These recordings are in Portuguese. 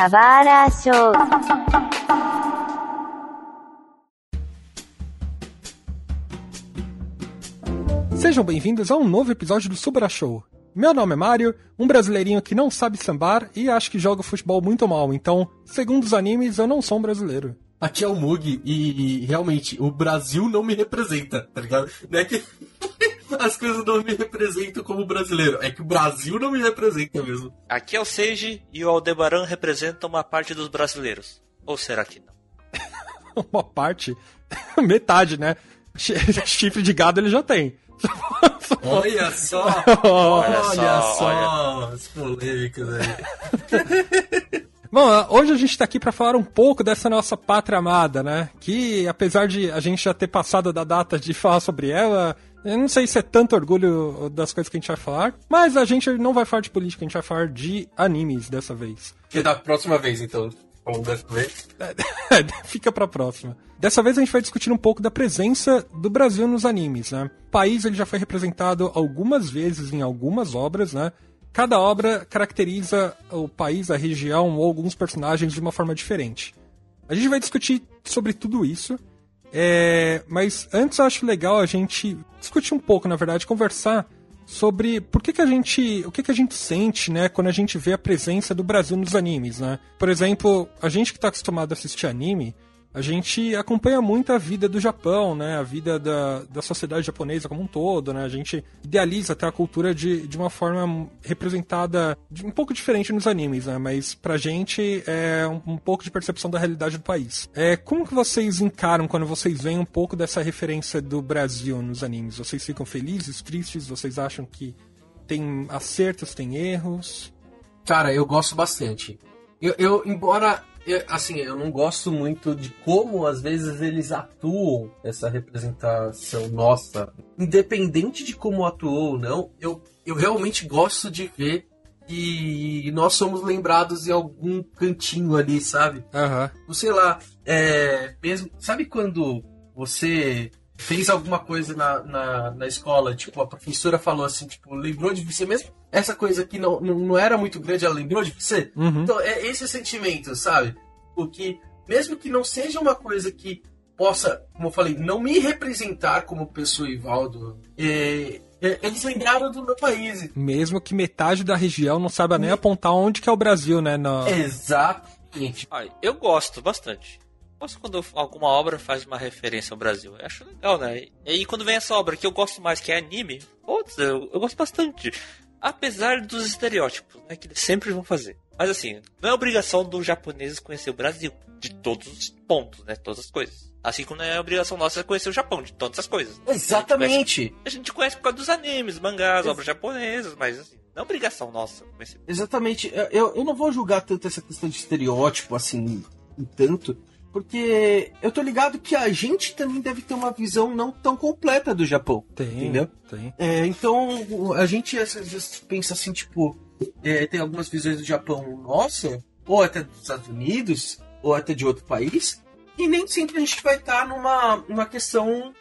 Kawara Show. Sejam bem-vindos a um novo episódio do Subra Show. Meu nome é Mário, um brasileirinho que não sabe sambar e acho que joga futebol muito mal, então, segundo os animes, eu não sou um brasileiro. Aqui é o Mug e, e realmente o Brasil não me representa, tá ligado? Não é que as coisas não me representam como brasileiro, é que o Brasil não me representa mesmo. Aqui é o Seiji e o Aldebaran representa uma parte dos brasileiros. Ou será que não? uma parte? Metade, né? Chifre de gado ele já tem. Olha só! olha, olha só! Olha. As polêmicas aí. Bom, hoje a gente está aqui para falar um pouco dessa nossa pátria amada, né? Que apesar de a gente já ter passado da data de falar sobre ela, eu não sei se é tanto orgulho das coisas que a gente vai falar, mas a gente não vai falar de política, a gente vai falar de animes dessa vez. Que da próxima vez, então. Dessa vez? Fica pra próxima. Dessa vez a gente vai discutir um pouco da presença do Brasil nos animes, né? O país ele já foi representado algumas vezes em algumas obras, né? Cada obra caracteriza o país, a região ou alguns personagens de uma forma diferente. A gente vai discutir sobre tudo isso, é... mas antes eu acho legal a gente discutir um pouco, na verdade, conversar sobre por que, que a gente. o que, que a gente sente, né, quando a gente vê a presença do Brasil nos animes, né? Por exemplo, a gente que está acostumado a assistir anime, a gente acompanha muito a vida do Japão, né? A vida da, da sociedade japonesa como um todo, né? A gente idealiza até a cultura de, de uma forma representada de, um pouco diferente nos animes, né? Mas pra gente é um, um, pouco de percepção da realidade do país. É, como que vocês encaram quando vocês veem um pouco dessa referência do Brasil nos animes? Vocês ficam felizes, tristes? Vocês acham que tem acertos, tem erros? Cara, eu gosto bastante. Eu, eu embora eu, assim, eu não gosto muito de como às vezes eles atuam essa representação nossa. Independente de como atuou ou não, eu, eu realmente gosto de ver que nós somos lembrados em algum cantinho ali, sabe? Uhum. Sei lá, é, mesmo. Sabe quando você fez alguma coisa na, na, na, escola, tipo, a professora falou assim, tipo, lembrou de você mesmo? Essa coisa que não, não, não era muito grande, ela lembrou de você? Uhum. Então, é esse sentimento, sabe? Porque, mesmo que não seja uma coisa que possa, como eu falei, não me representar como pessoa Ivaldo, é, é, eles lembraram do meu país. Mesmo que metade da região não saiba nem apontar onde que é o Brasil, né? No... Exatamente. eu gosto bastante gosto quando alguma obra faz uma referência ao Brasil. Eu acho legal, né? E aí quando vem essa obra que eu gosto mais, que é anime, putz, eu, eu gosto bastante. Apesar dos estereótipos, né, que eles sempre vão fazer. Mas assim, não é obrigação dos japoneses conhecer o Brasil, de todos os pontos, né? Todas as coisas. Assim como não é obrigação nossa conhecer o Japão, de todas as coisas. Exatamente. A gente conhece, a gente conhece por causa dos animes, mangás, Ex obras japonesas, mas assim, não é obrigação nossa conhecer. Exatamente. Eu, eu não vou julgar tanto essa questão de estereótipo, assim, tanto. Porque eu tô ligado que a gente também deve ter uma visão não tão completa do Japão. Tem, entendeu? Tem. É, então, a gente às vezes pensa assim, tipo, é, tem algumas visões do Japão nossa, ou até dos Estados Unidos, ou até de outro país, e nem sempre a gente vai estar numa, numa questão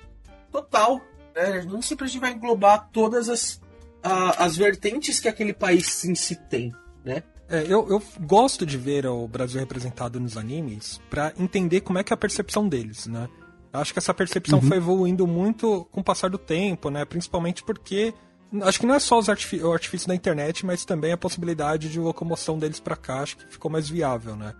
total. Né? Nem sempre a gente vai englobar todas as, a, as vertentes que aquele país em si tem. Né? É, eu, eu gosto de ver o Brasil representado nos animes para entender como é que é a percepção deles, né? Acho que essa percepção uhum. foi evoluindo muito com o passar do tempo, né? Principalmente porque acho que não é só os artifi o artifício da internet, mas também a possibilidade de locomoção deles para cá, acho que ficou mais viável, né?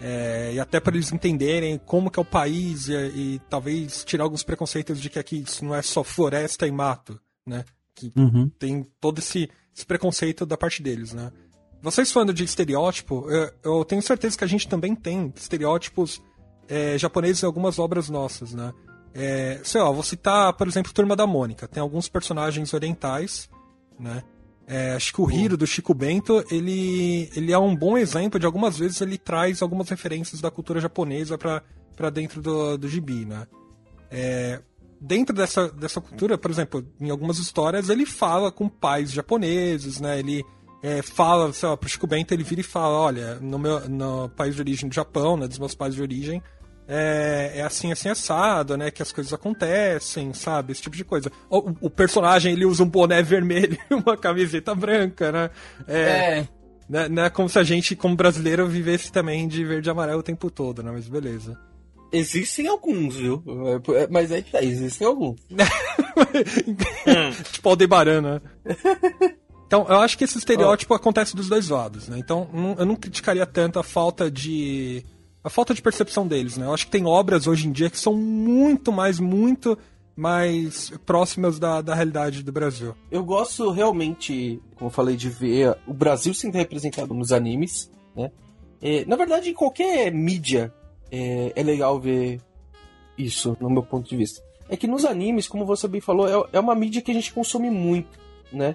É, e até para eles entenderem como que é o país e, e, talvez tirar alguns preconceitos de que aqui isso não é só floresta e mato, né? Que uhum. tem todo esse, esse preconceito da parte deles, né? Vocês falando de estereótipo, eu, eu, tenho certeza que a gente também tem estereótipos é, japoneses em algumas obras nossas, né? É, sei lá, vou citar, por exemplo, Turma da Mônica. Tem alguns personagens orientais, né? É, acho que o Hiro, do Chico Bento, ele, ele é um bom exemplo de algumas vezes ele traz algumas referências da cultura japonesa para dentro do, do gibi, né? É, dentro dessa, dessa cultura, por exemplo, em algumas histórias ele fala com pais japoneses, né? Ele é, fala, sei lá, pro Chico Bento, ele vira e fala, olha, no meu no país de origem do Japão, né, dos meus pais de origem, é, é, assim, assim, assado, né? Que as coisas acontecem, sabe? Esse tipo de coisa. O, o personagem, ele usa um boné vermelho e uma camiseta branca, né? É. é. Não, não é como se a gente, como brasileiro, vivesse também de verde e amarelo o tempo todo, né? Mas beleza. Existem alguns, viu? É, mas é que tá, existem alguns. tipo Aldebaran, né? Então, eu acho que esse estereótipo oh. acontece dos dois lados, né? Então, eu não criticaria tanto a falta de. a falta de percepção deles, né? Eu acho que tem obras hoje em dia que são muito mais, muito mais próximas da, da realidade do Brasil. Eu gosto realmente, como eu falei, de ver o Brasil sendo representado nos animes, né? É, na verdade, em qualquer mídia é, é, legal ver isso, no meu ponto de vista. É que nos animes, como você bem falou, é, é uma mídia que a gente consome muito, né?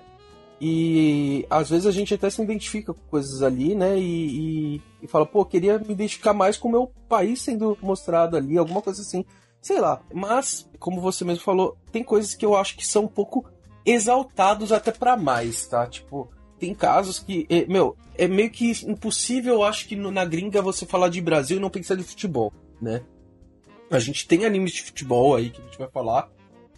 E às vezes a gente até se identifica com coisas ali, né? E, e, e fala, pô, queria me identificar mais com o meu país sendo mostrado ali, alguma coisa assim. Sei lá. Mas, como você mesmo falou, tem coisas que eu acho que são um pouco exaltados até para mais, tá? Tipo, tem casos que, meu, é meio que impossível, eu acho que na gringa você falar de Brasil e não pensar de futebol, né? A gente tem animes de futebol aí que a gente vai falar.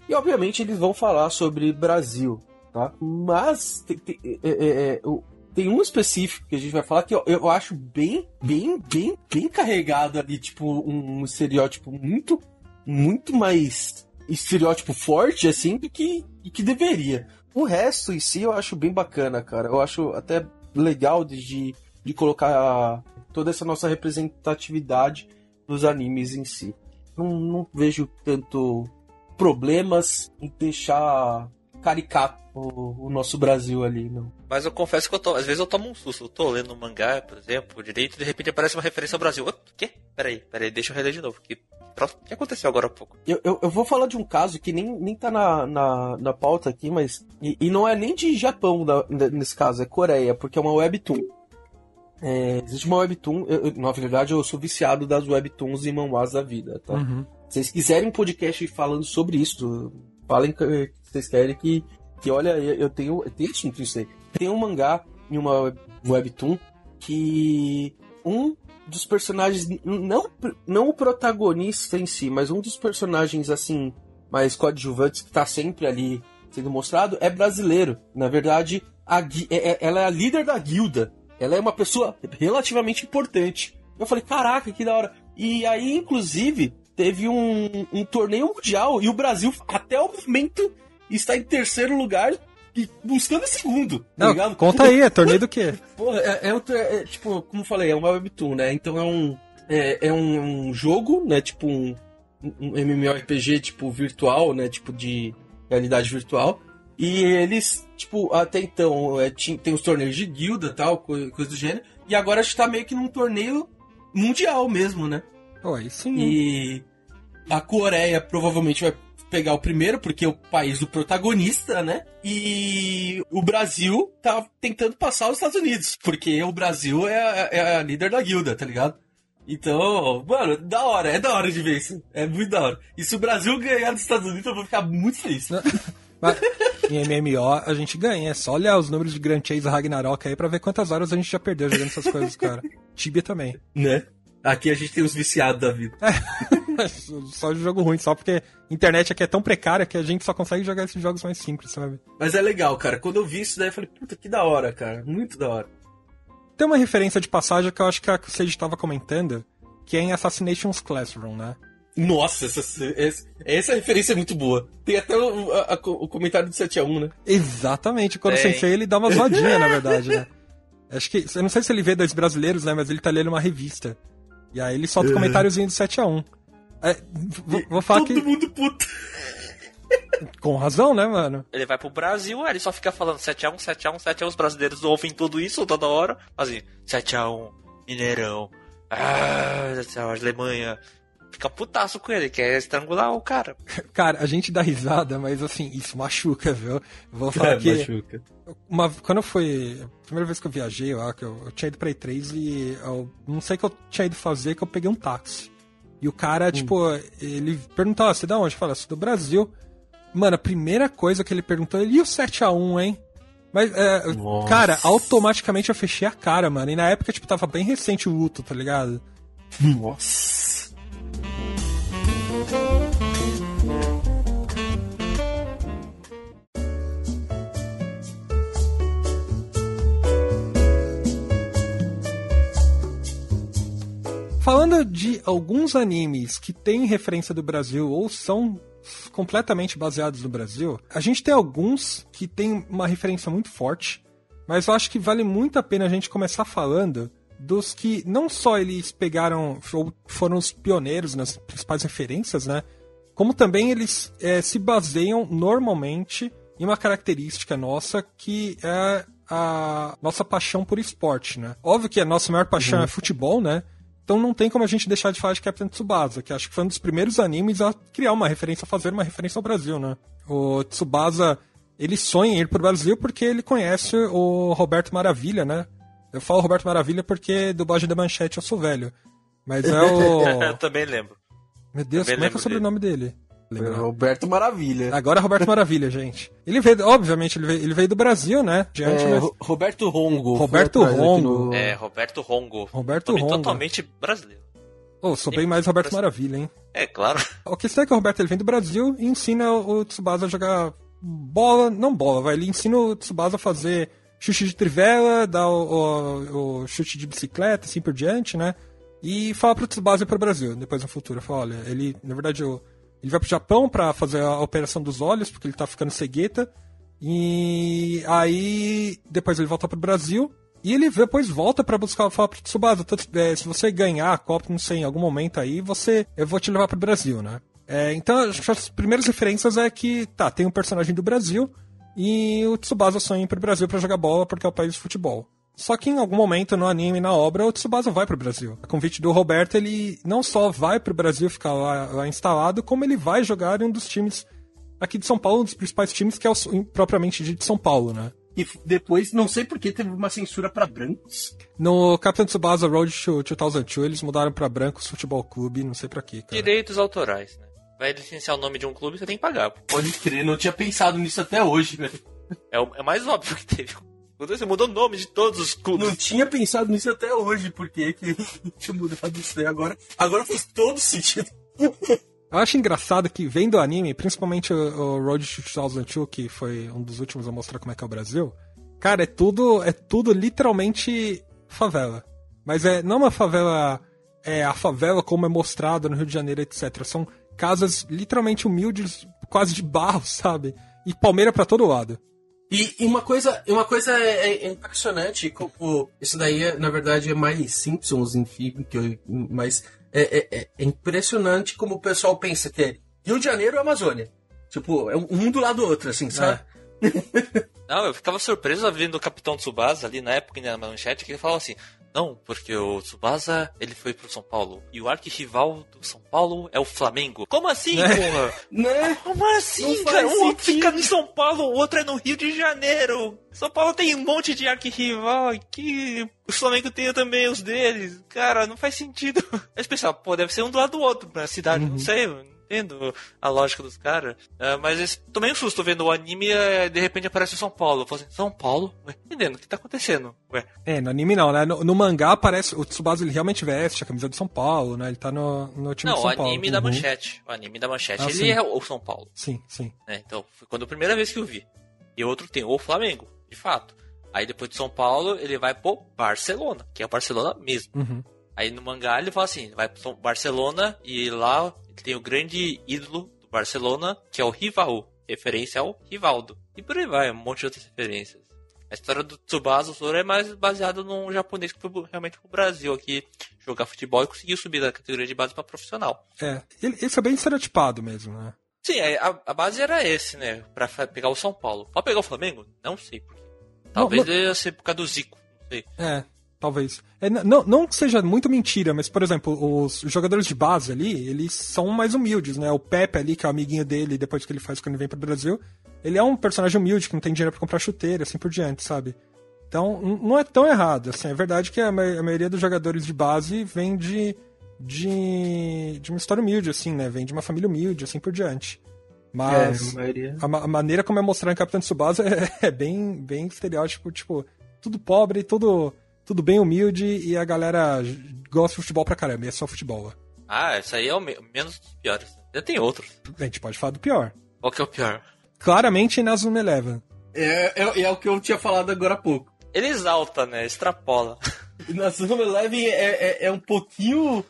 E obviamente eles vão falar sobre Brasil, tá? Mas tem, tem, é, é, é tem um específico que a gente vai falar que eu, eu acho bem, bem, bem, bem carregado ali, tipo, um, estereótipo muito, muito mais estereótipo forte, assim, do que, que deveria. O resto em si eu acho bem bacana, cara. Eu acho até legal de, de colocar toda essa nossa representatividade nos animes em si. Não, não vejo tanto problemas em deixar caricato o, o, nosso Brasil ali, não. Mas eu confesso que eu tô, às vezes eu tomo um susto. Eu tô lendo um mangá, por exemplo, direito, e de repente aparece uma referência ao Brasil. O quê? Peraí, peraí, deixa eu reler de novo. Que, o que aconteceu agora há pouco? Eu, eu, eu, vou falar de um caso que nem, nem tá na, na, na pauta aqui, mas. E, e não é nem de Japão da, nesse caso, é Coreia, porque é uma webtoon. É, existe uma webtoon, eu, eu, na verdade eu sou viciado das webtoons e manhwas da vida, tá? Uhum. Se vocês quiserem um podcast falando sobre isso, falem que vocês querem que, que olha, eu tenho, tenho assunto isso aí. Tem um mangá em uma webtoon que um dos personagens, não, não o protagonista em si, mas um dos personagens assim, mais coadjuvantes que tá sempre ali sendo mostrado é brasileiro. Na verdade, a, é, é, ela é a líder da guilda. Ela é uma pessoa relativamente importante. Eu falei, caraca, que da hora. E aí, inclusive, teve um, um torneio mundial e o Brasil, até o momento, está em terceiro lugar e buscando segundo, tá Não, ligado? Conta aí, é torneio do quê? Porra, é, é, é, tipo, como falei, é uma webtoon, né? Então é um, é, é um, um, jogo, né? Tipo um, um MMORPG, tipo, virtual, né? Tipo, de realidade virtual. E eles, tipo, até então, é, tem os torneios de guilda tal, coisa, coisa do gênero. E agora a gente tá meio que num torneio mundial mesmo, né? Oi, sim. E a Coreia provavelmente vai pegar o primeiro, porque é o país do protagonista, né? E o Brasil tá tentando passar os Estados Unidos, porque o Brasil é a, é a líder da guilda, tá ligado? Então, mano, da hora, é da hora de ver isso. É muito da hora. E se o Brasil ganhar dos Estados Unidos, eu vou ficar muito feliz. Mas, em MMO a gente ganha, é só olhar os números de Grand Chase Ragnarok aí pra ver quantas horas a gente já perdeu jogando essas coisas, cara. Tibia também. Né? Aqui a gente tem os viciados da vida. É, só de jogo ruim, só porque a internet aqui é tão precária que a gente só consegue jogar esses jogos mais simples, sabe? Mas é legal, cara. Quando eu vi isso daí, eu falei, puta, que da hora, cara. Muito da hora. Tem uma referência de passagem que eu acho que a Sage estava comentando, que é em Assassinations Classroom, né? Nossa, essa, essa, essa referência é muito boa. Tem até o, a, o comentário do 7x1, né? Exatamente. Quando o Sensei ele dá uma zoadinha, na verdade, né? Acho que. Eu não sei se ele vê dois brasileiros, né? Mas ele tá lendo uma revista. E aí ele solta o um comentáriozinho do 7x1. É, vou, vou falar Todo que. mundo puto. Com razão, né, mano? Ele vai pro Brasil, aí ele só fica falando 7x1, 7x1, 7x1. Os brasileiros ouvem tudo isso toda hora. Assim, 7x1, Mineirão. Ah, Alemanha. Fica putaço com ele, quer estrangular o cara. Cara, a gente dá risada, mas assim, isso machuca, viu? Vou falar é, que. Machuca. Uma, quando eu fui. A primeira vez que eu viajei, eu, eu, eu tinha ido pra E3 e eu não sei o que eu tinha ido fazer, que eu peguei um táxi. E o cara, hum. tipo, ele perguntou, ah, você da onde? Fala, do Brasil. Mano, a primeira coisa que ele perguntou, ele, e o 7x1, hein? Mas, é, cara, automaticamente eu fechei a cara, mano. E na época, tipo, tava bem recente o luto, tá ligado? Nossa. Falando de alguns animes que têm referência do Brasil ou são completamente baseados no Brasil, a gente tem alguns que têm uma referência muito forte, mas eu acho que vale muito a pena a gente começar falando dos que não só eles pegaram ou foram os pioneiros nas principais referências, né? Como também eles é, se baseiam normalmente em uma característica nossa que é a nossa paixão por esporte, né? Óbvio que a nossa maior paixão uhum. é futebol, né? Então não tem como a gente deixar de falar de Captain Tsubasa, que acho que foi um dos primeiros animes a criar uma referência, a fazer uma referência ao Brasil, né? O Tsubasa, ele sonha em ir pro Brasil porque ele conhece o Roberto Maravilha, né? Eu falo Roberto Maravilha porque do Bode da Manchete eu sou velho. Mas é o. eu também lembro. Meu Deus, também como é que é o sobrenome dele? dele? Lembra? Roberto Maravilha. Agora é Roberto Maravilha, gente. Ele veio, obviamente, ele veio, ele veio do Brasil, né? Diante, é, mas... Roberto Rongo. Roberto Rongo. No... É, Roberto Rongo. Roberto Rongo. totalmente brasileiro. Oh, sou bem mais Roberto Maravilha, hein? É, claro. O que é que o Roberto ele vem do Brasil e ensina o Tsubasa a jogar bola, não bola, vai. Ele ensina o Tsubasa a fazer chute de trivela, dar o, o, o chute de bicicleta, assim por diante, né? E fala pro Tsubasa ir pro Brasil, depois no futuro. Fala, olha, ele, na verdade, eu ele vai pro Japão para fazer a operação dos olhos, porque ele tá ficando cegueta. E aí depois ele volta pro Brasil. E ele depois volta para buscar falar pro Tsubasa, é, se você ganhar a Copa, não sei, em algum momento aí, você eu vou te levar pro Brasil, né? É, então, as primeiras referências é que, tá, tem um personagem do Brasil e o Tsubasa sonha ir pro Brasil para jogar bola porque é o país de futebol. Só que em algum momento no anime, na obra, o Tsubasa vai pro Brasil. A convite do Roberto, ele não só vai pro Brasil ficar lá, lá instalado, como ele vai jogar em um dos times aqui de São Paulo, um dos principais times, que é o propriamente de São Paulo, né? E depois, não sei porque, teve uma censura para brancos. No Captain Tsubasa Road to 2002, eles mudaram para Brancos Futebol Clube, não sei para quê, cara. Direitos autorais, né? Vai licenciar o nome de um clube, você tem que pagar. Pode crer, não tinha pensado nisso até hoje, velho. É o é mais óbvio que teve. Você mudou o nome de todos os clubes. Não tinha pensado nisso até hoje, porque que tinha mudado isso aí agora. Agora faz todo sentido. Eu acho engraçado que vendo o anime, principalmente o, o Road to 2002, que foi um dos últimos a mostrar como é que é o Brasil, cara, é tudo, é tudo literalmente favela. Mas é não uma favela, é a favela como é mostrada no Rio de Janeiro, etc. São casas literalmente humildes, quase de barro, sabe? E palmeira para todo lado. E, e, uma coisa, uma coisa é, é, é impressionante, como isso daí é, na verdade é mais Simpsons, enfim, que eu, mas é, é, é, é, impressionante como o pessoal pensa que é Rio de Janeiro e Amazônia. Tipo, é um do lado do outro, assim, sabe? É. Não, eu ficava surpreso vendo o Capitão Tsubasa ali na época, na manchete, que ele falava assim: não, porque o Tsubasa, ele foi pro São Paulo. E o arquirrival do São Paulo é o Flamengo. Como assim, né? porra? né? Como assim, cara? Um fica em São Paulo, o outro é no Rio de Janeiro. São Paulo tem um monte de arquirrival aqui. O Flamengo tem também os deles. Cara, não faz sentido. Aí pensava, pô, deve ser um do lado do outro na cidade, uhum. não sei entendo a lógica dos caras. Uh, mas tomei um susto vendo o anime e uh, de repente aparece São Paulo. Eu falei assim, São Paulo? Ué, entendendo, o que tá acontecendo? Ué. É, no anime não, né? No, no, mangá aparece. O Tsubasa ele realmente veste a camisa de São Paulo, né? Ele tá no, no time não, de São Paulo. Não, o anime da uhum. manchete. O anime da manchete, ah, ele sim. é o São Paulo. Sim, sim. É, então, foi quando a primeira vez que eu vi. E outro tem o Flamengo, de fato. Aí depois de São Paulo, ele vai pro Barcelona, que é o Barcelona mesmo. Uhum. Aí no mangá ele fala assim, vai pro Barcelona e lá tem o grande ídolo Barcelona, que é o rival, referência ao Rivaldo. E por aí vai, um monte de outras referências. A história do Tsubasa Sora é mais baseada num japonês que foi realmente pro Brasil aqui jogar futebol e conseguiu subir da categoria de base para profissional. É, ele, ele foi bem estereotipado mesmo, né? Sim, a, a, base era esse, né? Pra pegar o São Paulo. Pode pegar o Flamengo? Não sei por quê. Talvez não, não... ser por causa do Zico, não sei. É, talvez. É, não, não que seja muito mentira, mas, por exemplo, os jogadores de base ali, eles são mais humildes, né? O Pepe ali, que é o amiguinho dele, depois que ele faz quando ele vem pro Brasil, ele é um personagem humilde, que não tem dinheiro para comprar chuteira, assim por diante, sabe? Então, não é tão errado, assim. É verdade que a, a maioria dos jogadores de base vem de, de, de uma história humilde, assim, né? Vem de uma família humilde, assim por diante. Mas é, a, a, maneira como é mostrado em Capitão Tsubasa é, é bem, bem estereótipo, tipo, tudo pobre, tudo tudo bem humilde e a galera gosta de futebol pra caramba, e é só futebol. Ah, isso aí é o me menos dos piores. Já tem outros. A gente pode falar do pior. Qual que é o pior? Claramente Inazuma Eleven. É, é, é o que eu tinha falado agora há pouco. Ele exalta, né? Extrapola. Inazuma Eleven é, é, é um pouquinho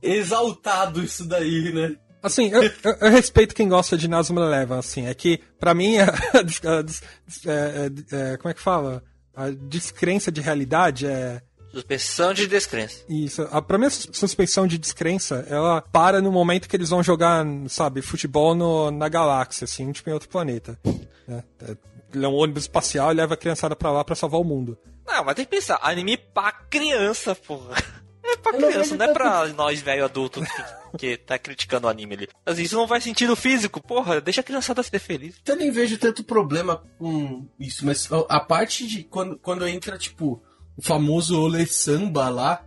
exaltado isso daí, né? Assim, eu, eu, eu, respeito quem gosta de Nazuma Eleven, assim, é que, pra mim, a, a, é, é, como é que fala? A descrença de realidade é... Suspensão de descrença. Isso. A, pra mim, a suspensão de descrença, ela para no momento que eles vão jogar, sabe, futebol no, na galáxia, assim, tipo em outro planeta. É, é, é um ônibus espacial e leva a criançada pra lá pra salvar o mundo. Não, mas tem que pensar, anime pra criança, porra. É pra criança, não é pra nós, velho adulto, que, que tá criticando o anime ali. Mas isso não faz sentido físico, porra, deixa a criançada ser feliz. Eu nem vejo tanto problema com isso, mas a parte de quando, quando entra, tipo, o famoso Ole Samba lá,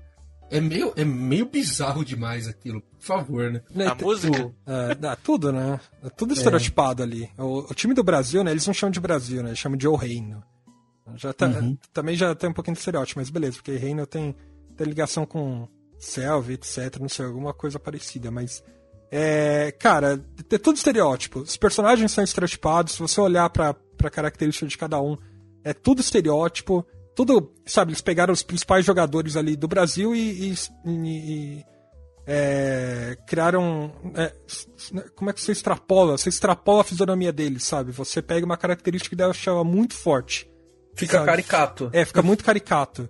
é meio, é meio bizarro demais aquilo, por favor, né? A é, música? É, é, tudo, né? É tudo estereotipado é. ali. O, o, time do Brasil, né? Eles não chamam de Brasil, né? Eles chamam de O Reino. Já tá, uhum. Também já tem um pouquinho de estereótipo, mas beleza, porque Reino tem tem ligação com Selva, etc, não sei, alguma coisa parecida, mas é, cara, é tudo estereótipo. Os personagens são estereotipados, se você olhar pra, pra característica de cada um, é tudo estereótipo. Tudo, sabe, eles pegaram os principais jogadores ali do Brasil e, e, e é, criaram. É, como é que você extrapola? Você extrapola a fisionomia deles, sabe? Você pega uma característica que deixa muito forte. Fica sabe? caricato. É, fica muito caricato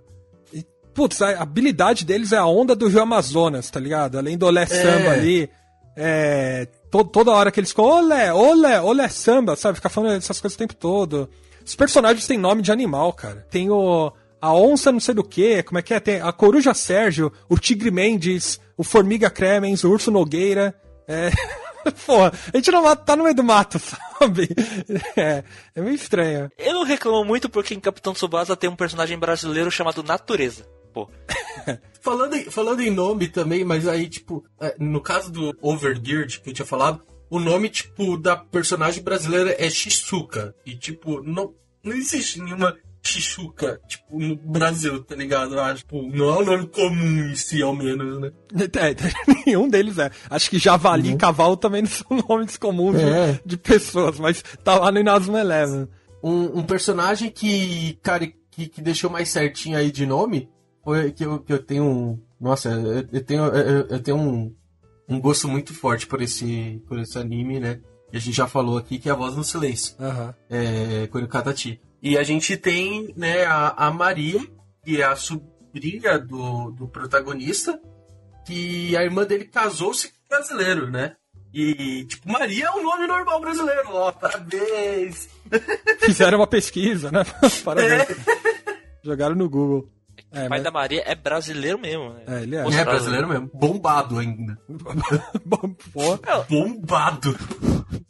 putz, a habilidade deles é a onda do Rio Amazonas, tá ligado? Além do olé é. samba ali. É, to, toda hora que eles ficam, olé, olé, olé samba, sabe? Ficar falando essas coisas o tempo todo. Os personagens têm nome de animal, cara. Tem o. A onça não sei do que, como é que é? Tem a coruja Sérgio, o tigre Mendes, o formiga Cremens, o urso Nogueira. É. Porra, a gente não tá no meio do mato, sabe? É, é meio estranho. Eu não reclamo muito porque em Capitão Tsubasa tem um personagem brasileiro chamado Natureza pô. falando, em, falando em nome também, mas aí, tipo, é, no caso do Overgeared que eu tinha falado, o nome, tipo, da personagem brasileira é Shizuka. E, tipo, não, não existe nenhuma Shizuka, tipo, no Brasil, tá ligado? Acho, tipo, não é um nome comum em si, ao menos, né? É, nenhum deles é. Acho que Javali uhum. e Cavalo também não são nomes comuns é. de, de, pessoas, mas tá lá no Inazuma Eleven. Um, um personagem que, cara, que, que deixou mais certinho aí de nome foi que eu, que eu tenho um. Nossa, eu, eu tenho, eu, eu, tenho um, um gosto muito forte por esse, por esse anime, né? E a gente já falou aqui que é a voz no silêncio. Uhum. É, Katati. E a gente tem, né, a, a Maria, que é a sobrinha do, do protagonista, que a irmã dele casou-se com brasileiro, né? E, tipo, Maria é um nome normal brasileiro. Ó, parabéns! Fizeram uma pesquisa, né? parabéns. É. Jogaram no Google. É, o pai mas... da Maria é brasileiro mesmo. Né? É, ele é. é brasileiro mesmo. Bombado ainda. Bombado.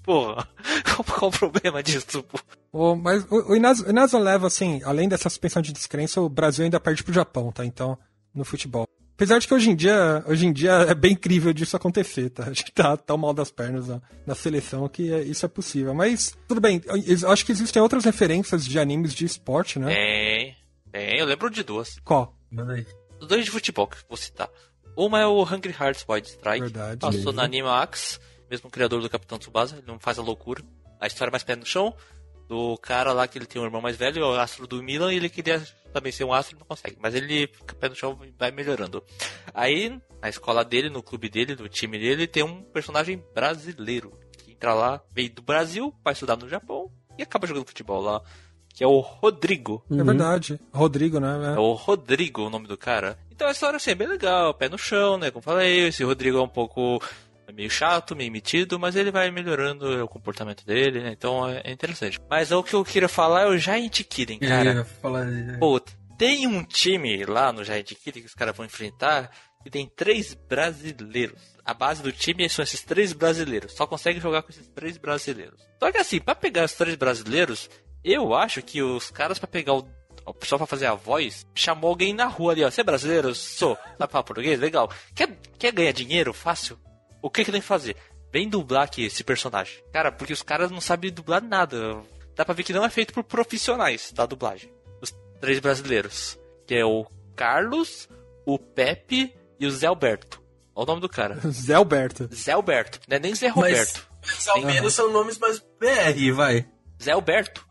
Porra, qual, o problema disso, pô? O, mas o, o Inazo leva, assim, além dessa suspensão de descrença, o Brasil ainda perde pro Japão, tá? Então, no futebol. Apesar de que hoje em dia, hoje em dia é bem incrível disso acontecer, tá? A gente tá tão mal das pernas na, na seleção que é, isso é possível. Mas, tudo bem, eu acho que existem outras referências de animes de esporte, né? É. Tem, eu lembro de duas. Qual? Manda aí. Dois de futebol que vou citar. Uma é o Hungry Hearts Wild Strike. Verdade. Passou mesmo. na Animax, mesmo criador do Capitão Tsubasa, ele não faz a loucura. A história é mais pé no chão, do cara lá que ele tem um irmão mais velho, o astro do Milan, e ele queria também ser um astro e não consegue. Mas ele fica pé no chão e vai melhorando. Aí, na escola dele, no clube dele, no time dele, tem um personagem brasileiro. Que entra lá, veio do Brasil, vai estudar no Japão e acaba jogando futebol lá que é o Rodrigo. É verdade. Rodrigo, né? É. é o Rodrigo o nome do cara. Então a história assim, é bem legal, pé no chão, né? Como falei, esse Rodrigo é um pouco é meio chato, meio metido, mas ele vai melhorando o comportamento dele, né? Então é interessante. Mas o que eu queria falar é o Giant Kiden, cara. Falar... Pô, tem um time lá no Giant Kiden que os caras vão enfrentar que tem três brasileiros. A base do time são esses três brasileiros. Só consegue jogar com esses três brasileiros. Só que assim, para pegar os três brasileiros, eu acho que os caras para pegar o, o pessoal para fazer a voz, chamou alguém na rua ali, ó. Você é brasileiro? Sou. Sabe falar português? Legal. Quer, quer ganhar dinheiro fácil? O que que tem que fazer? Vem dublar aqui esse personagem. Cara, porque os caras não sabem dublar nada. Dá pra ver que não é feito por profissionais da dublagem. Os três brasileiros. Que é o Carlos, o Pepe e o Zé Alberto. Olha o nome do cara. Zé Alberto. Zé Alberto. Não é nem Zé Roberto. Mas, mas ao menos são nomes mais BR, vai. Zé Alberto.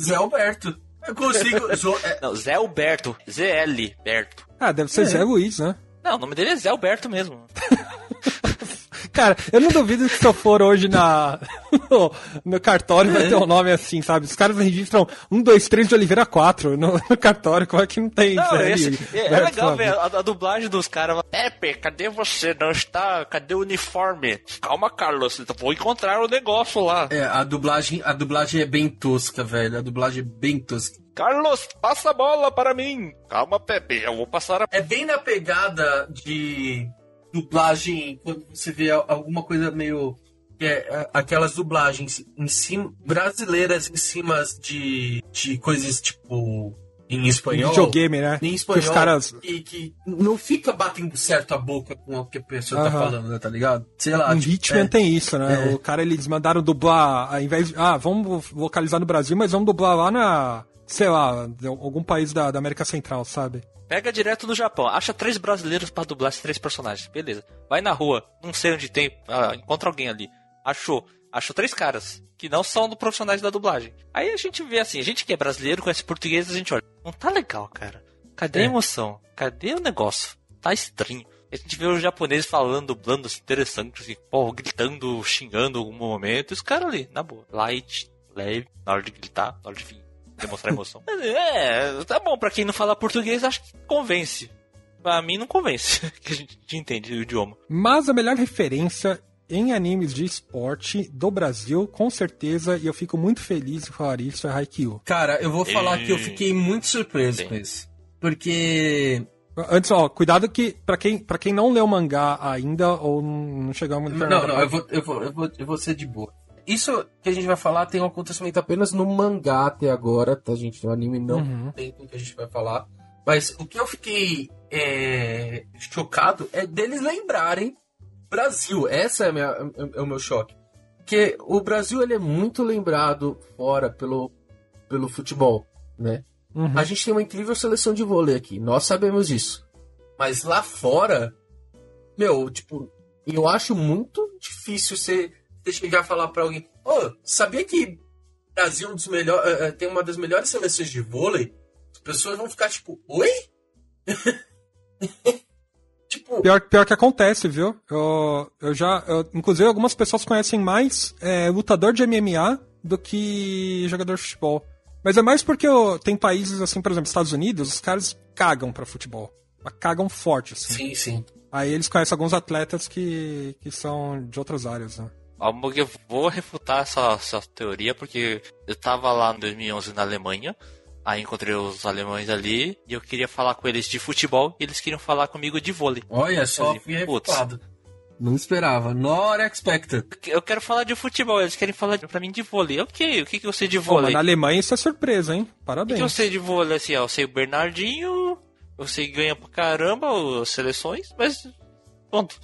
Zé Alberto. Eu consigo. Zo, é... Não, Zé Alberto. ZL Berto. Ah, deve ser é. Zé Luiz, né? Não, o nome dele é Zé Alberto mesmo. Cara, eu não duvido que se eu for hoje na, no, no cartório vai ter um nome assim, sabe? Os caras registram 1, 2, 3 de Oliveira 4 no, no cartório, como é que não tem Não, esse- é, é legal ver a, a dublagem dos caras. Pepe, cadê você? Não está? Cadê o uniforme? Calma, Carlos, vou encontrar o negócio lá. É, a dublagem, a dublagem é bem tosca, velho. A dublagem é bem tosca. Carlos, passa a bola para mim. Calma, Pepe, eu vou passar a. É bem na pegada de dublagem, quando você vê al- alguma coisa meio. que é, aquelas dublagens em cima, brasileiras em cima de, de coisas tipo. em espanhol. videogame, né? Em Que espanhol. os caras. E que não fica batendo certo a boca com o que a pessoa tá Aham. falando, né, tá ligado? Sei lá. Em tipo, Hitman é. tem isso, né? É. O cara, eles mandaram dublar, ao invés de. Ah, vamos localizar no Brasil, mas vamos dublar lá na. Sei lá, algum país da, da América Central, sabe? Pega direto do Japão, acha três brasileiros pra dublar esses três personagens, beleza. Vai na rua, não sei onde tem, ah, encontra alguém ali. Achou, achou três caras que não são do profissionais da dublagem. Aí a gente vê assim, a gente que é brasileiro, conhece português, a gente olha, não tá legal, cara. Cadê a É. emoção? Cadê o negócio? Tá estranho. A gente vê os japoneses falando, dublando assim, interessante, assim, pô, gritando, xingando em algum momento, e os caras ali, na boa. Light, leve, na hora de gritar, na hora de vir, demonstrar emoção. É, tá bom, pra quem não fala português, acho que convence. Pra mim não convence, que a gente entende o idioma. Mas a melhor referência em animes de esporte do Brasil, com certeza, e eu fico muito feliz em falar isso, é Haikyuu. Cara, eu vou falar E- que eu fiquei muito surpreso Sim. com isso. Porque. Antes, ó, cuidado que pra quem, pra quem não leu mangá ainda ou não chegamos Não, não, eu vou, eu, vou, eu, vou, eu vou ser de boa. Isso que a gente vai falar tem um acontecimento apenas no mangá até agora, tá, gente? No anime não Uhum. tem o que a gente vai falar. Mas o que eu fiquei é, chocado é deles lembrarem Brasil. Essa é, minha, é, é o meu choque. Porque o Brasil ele é muito lembrado fora pelo, pelo futebol, né? Uhum. A gente tem uma incrível seleção de vôlei aqui, nós sabemos disso. Mas lá fora, meu, tipo, eu acho muito difícil você, você chegar a falar pra alguém: Ô, sabia que o Brasil é um dos melhor, eh, eh, tem uma das melhores seleções de vôlei? As pessoas vão ficar tipo: Oi? tipo, Pior, pior que acontece, viu? Eu, eu já. eu- inclusive, algumas pessoas conhecem mais é, lutador de MMA do que jogador de futebol. Mas é mais porque tem países, assim, por exemplo, Estados Unidos, os caras cagam pra futebol. Mas Cagam forte, assim. sim, sim. Aí eles conhecem alguns atletas que, que são de outras áreas, né? Algo que Eu vou refutar essa, essa teoria porque eu tava lá em 2011 na Alemanha, aí encontrei os alemães ali e eu queria falar com eles de futebol e eles queriam falar comigo de vôlei. Olha só, fui putz. refutado. Não esperava. Not expected. Eu quero falar de futebol, eles querem falar pra mim de vôlei. Ok, o que, que eu sei de Pô, mas vôlei? na Alemanha isso é surpresa, hein? O que, que Parabéns. eu sei de vôlei? Assim, ó, eu sei o Bernardinho, eu sei que ganha pra caramba as seleções, mas pronto.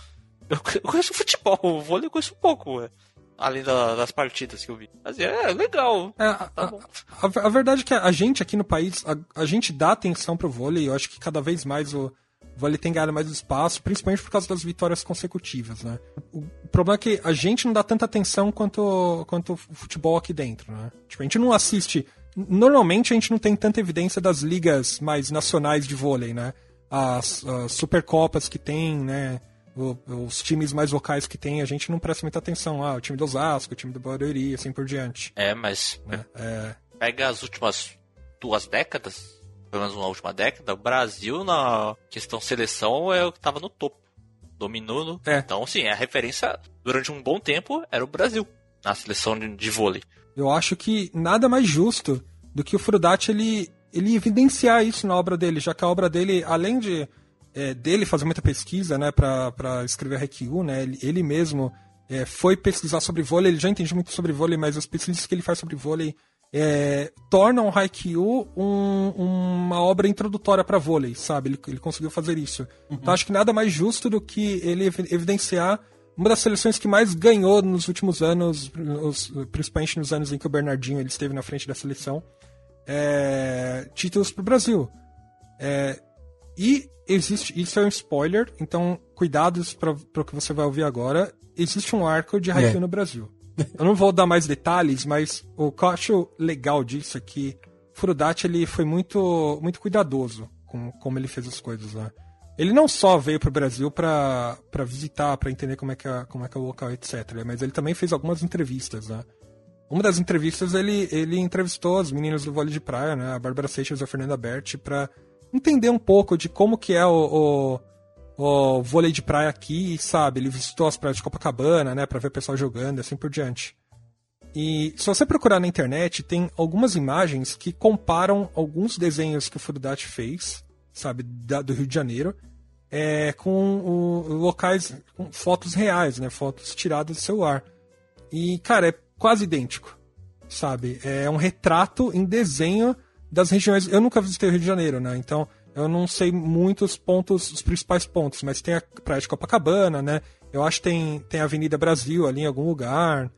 Eu conheço futebol, o vôlei eu conheço pouco, ué. além da- das partidas que eu vi. Mas é legal. É, a, Tá bom. a- a verdade é que a gente aqui no país, a, a gente dá atenção pro vôlei, eu acho que cada vez mais o vôlei tem ganhado mais espaço, principalmente por causa das vitórias consecutivas, né? O, o problema é que a gente não dá tanta atenção quanto, quanto o futebol aqui dentro, né? Tipo, a gente não assiste... Normalmente a gente não tem tanta evidência das ligas mais nacionais de vôlei, né? As, as supercopas que tem, né? Os times mais locais que tem, a gente não presta muita atenção. Ah, o time do Osasco, o time do Barueri, assim por diante. É, mas É, pega as últimas duas décadas, pelo menos na última década, o Brasil na questão seleção é o que tava no topo. Dominou. no- É. Então, sim, a referência durante um bom tempo era o Brasil na seleção de, de vôlei. eu acho que nada mais justo do que o Frudati ele, ele evidenciar isso na obra dele, já que a obra dele, além de é, dele fazer muita pesquisa, né, pra, pra escrever Haikyuu, né, ele, ele mesmo é, foi pesquisar sobre vôlei, ele já entende muito sobre vôlei, mas as pesquisas que ele faz sobre vôlei é, tornam o Haikyuu um- uma obra introdutória para vôlei, sabe? Ele, ele conseguiu fazer isso. Então acho que nada mais justo do que ele evi- evidenciar uma das seleções que mais ganhou nos últimos anos, os- principalmente nos anos em que o Bernardinho ele esteve na frente da seleção, é, títulos para o Brasil. É, e existe, isso é um spoiler, então cuidados para o que você vai ouvir agora. Existe um arco de Haikyuu É. no Brasil. Eu não vou dar mais detalhes, mas o que eu acho legal disso é que Furudati ele foi muito, muito cuidadoso com como ele fez as coisas, né? ele não só veio pro Brasil para visitar, para entender como é, que é, como é que é o local, etc. Mas ele também fez algumas entrevistas, né? Uma das entrevistas ele, ele entrevistou as meninas do vôlei de praia, né? A Bárbara Seixas e a Fernanda Berti, para entender um pouco de como que é o, o, o, vôlei de praia aqui, sabe? Ele visitou as praias de Copacabana, né? Pra ver o pessoal jogando e assim por diante. E se você procurar na internet, tem algumas imagens que comparam alguns desenhos que o Furudati fez, sabe, da, do Rio de Janeiro, é, com o, locais, com fotos reais, né? Fotos tiradas do celular. E, cara, é quase idêntico, sabe? É um retrato em desenho das regiões. Eu nunca visitei o Rio de Janeiro, né? Então eu não sei muitos pontos, os principais pontos, mas tem a Praia de Copacabana, né? Eu acho que tem, tem a Avenida Brasil ali em algum lugar,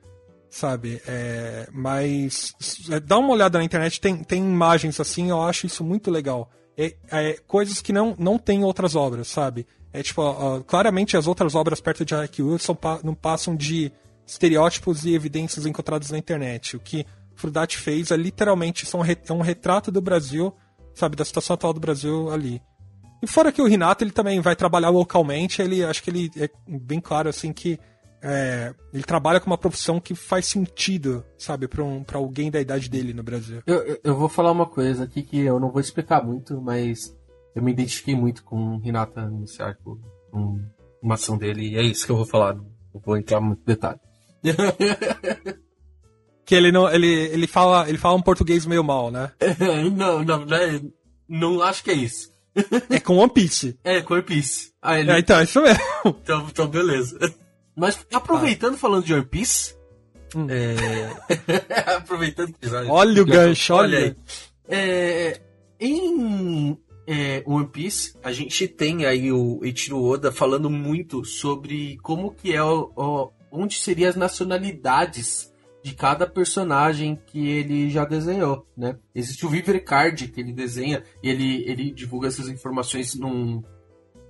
sabe? É, mas é, dá uma olhada na internet, tem, tem imagens assim, eu acho isso muito legal. É, é, coisas que não, não tem outras obras, sabe? É tipo, ó, claramente as outras obras perto de Haikyuu são, não passam de estereótipos e evidências encontradas na internet. O que Frudati fez é literalmente são, é um retrato do Brasil, sabe, da situação atual do Brasil ali. E fora que o Renato ele também vai trabalhar localmente, ele acho que ele é bem claro assim que é, ele trabalha com uma profissão que faz sentido, sabe, para um, pra alguém da idade dele no Brasil. Eu, eu vou falar uma coisa aqui que eu não vou explicar muito, mas eu me identifiquei muito com o Renata nesse arco, com uma ação dele, e é isso que eu vou falar, não vou entrar muito detalhe. que ele não. Ele, ele, fala, ele fala um português meio mal, né? não, não, não, é, não acho que é isso. é com One Piece. É, com One Piece. Ah, ele... é, então, é isso mesmo. Então, então beleza. Mas aproveitando ah. falando de One Piece. Hum. É... aproveitando que Olha o gancho, olha. olha aí. É, em é, One Piece, a gente tem aí o Ichiro Oda falando muito sobre como que é o, o onde seriam as nacionalidades de cada personagem que ele já desenhou, né? Existe o Viver Card que ele desenha e ele, ele divulga essas informações num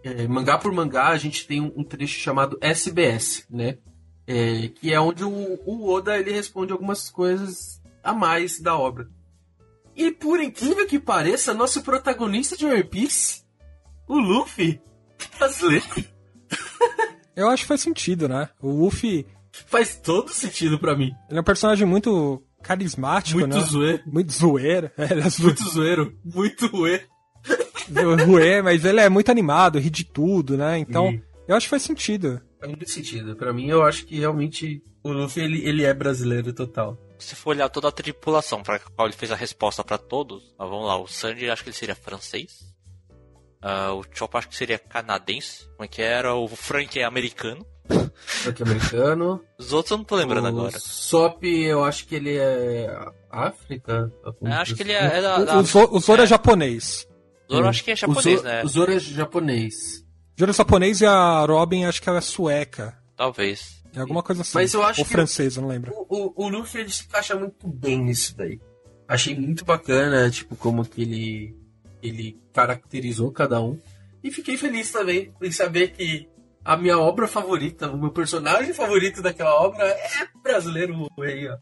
é, mangá por mangá. A gente tem um, trecho chamado SBS, né? É, que é onde o, o, Oda ele responde algumas coisas a mais da obra. E por incrível que pareça, nosso protagonista de One Piece, o Luffy, brasileiro. Eu acho que faz sentido, né? O Luffy. Faz todo sentido para mim. Ele é um personagem muito carismático, muito né? Zoeiro. Muito zoeiro. É, é Muito zoeiro. Muito ruê. ruê, mas ele é muito animado, ri de tudo, né? Então, e... eu acho que faz sentido. Faz muito sentido. Para mim, eu acho que realmente o Luffy, ele, ele é brasileiro total. Se for olhar toda a tripulação para qual ele fez a resposta para todos, ah, vamos lá, o Sandy acho que ele seria francês. Uh, o Chop acho que seria canadense. Como é que era? O Frank é americano. É americano. Os outros eu não tô lembrando o agora. Sop, eu acho que ele é África. Eu acho que ele é, é da, da... O, o Zoro é, é japonês. Zoro hum. acho que é japonês, o né? O Zoro é japonês. Zoro é japonês e a Robin acho que ela é sueca. Talvez. É alguma coisa assim. Mas eu acho Ou francês, eu não lembro. O, o, o Luffy ele se encaixa muito bem nisso daí. Achei muito bacana, tipo, como que ele ele caracterizou cada um. E fiquei feliz também em saber que a minha obra favorita, o meu personagem favorito daquela obra é brasileiro aí, ó.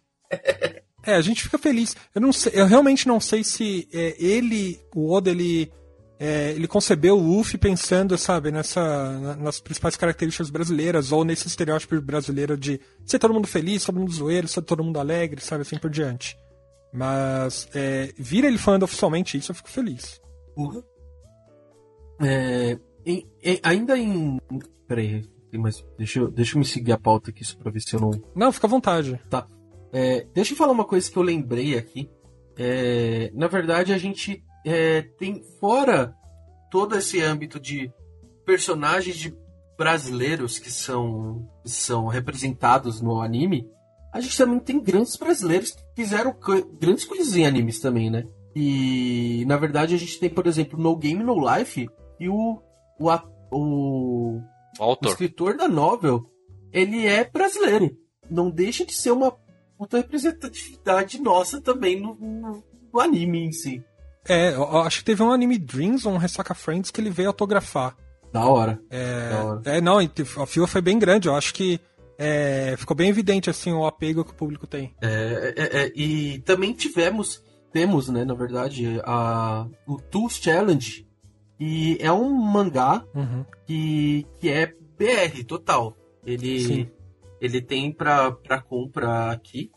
é, a gente fica feliz. Eu não sei, eu realmente não sei se é, ele, o Oda, ele, é, ele concebeu o Luffy pensando, sabe, nessa, nas principais características brasileiras ou nesse estereótipo brasileiro de ser todo mundo feliz, todo mundo zoeiro, ser todo mundo alegre, sabe, assim por diante. Mas é, vir ele falando oficialmente isso, eu fico feliz. Uhum. É, em, em, ainda em. Peraí, mas deixa eu, deixa eu me seguir a pauta aqui só pra ver se eu não. Não, fica à vontade. Tá. É, deixa eu falar uma coisa que eu lembrei aqui. É, na verdade, a gente é, tem fora todo esse âmbito de personagens de brasileiros que são, são representados no anime. A gente também tem grandes brasileiros que fizeram grandes coisas em animes também, né? E na verdade a gente tem, por exemplo, No Game No Life e o o, o, o escritor da novel, ele é brasileiro. Não deixa de ser uma puta representatividade nossa também no, no, no anime em si. É, eu acho que teve um anime Dreams ou um Ressaca Friends que ele veio autografar. Da hora. É, da hora. é não, a fila foi bem grande. Eu acho que é, ficou bem evidente assim o apego que o público tem. É, é, é e também tivemos temos, né, na verdade, a, o Tools Challenge, E é um mangá Uhum. que, que é BR total. Ele, Sim. ele tem pra, pra compra aqui.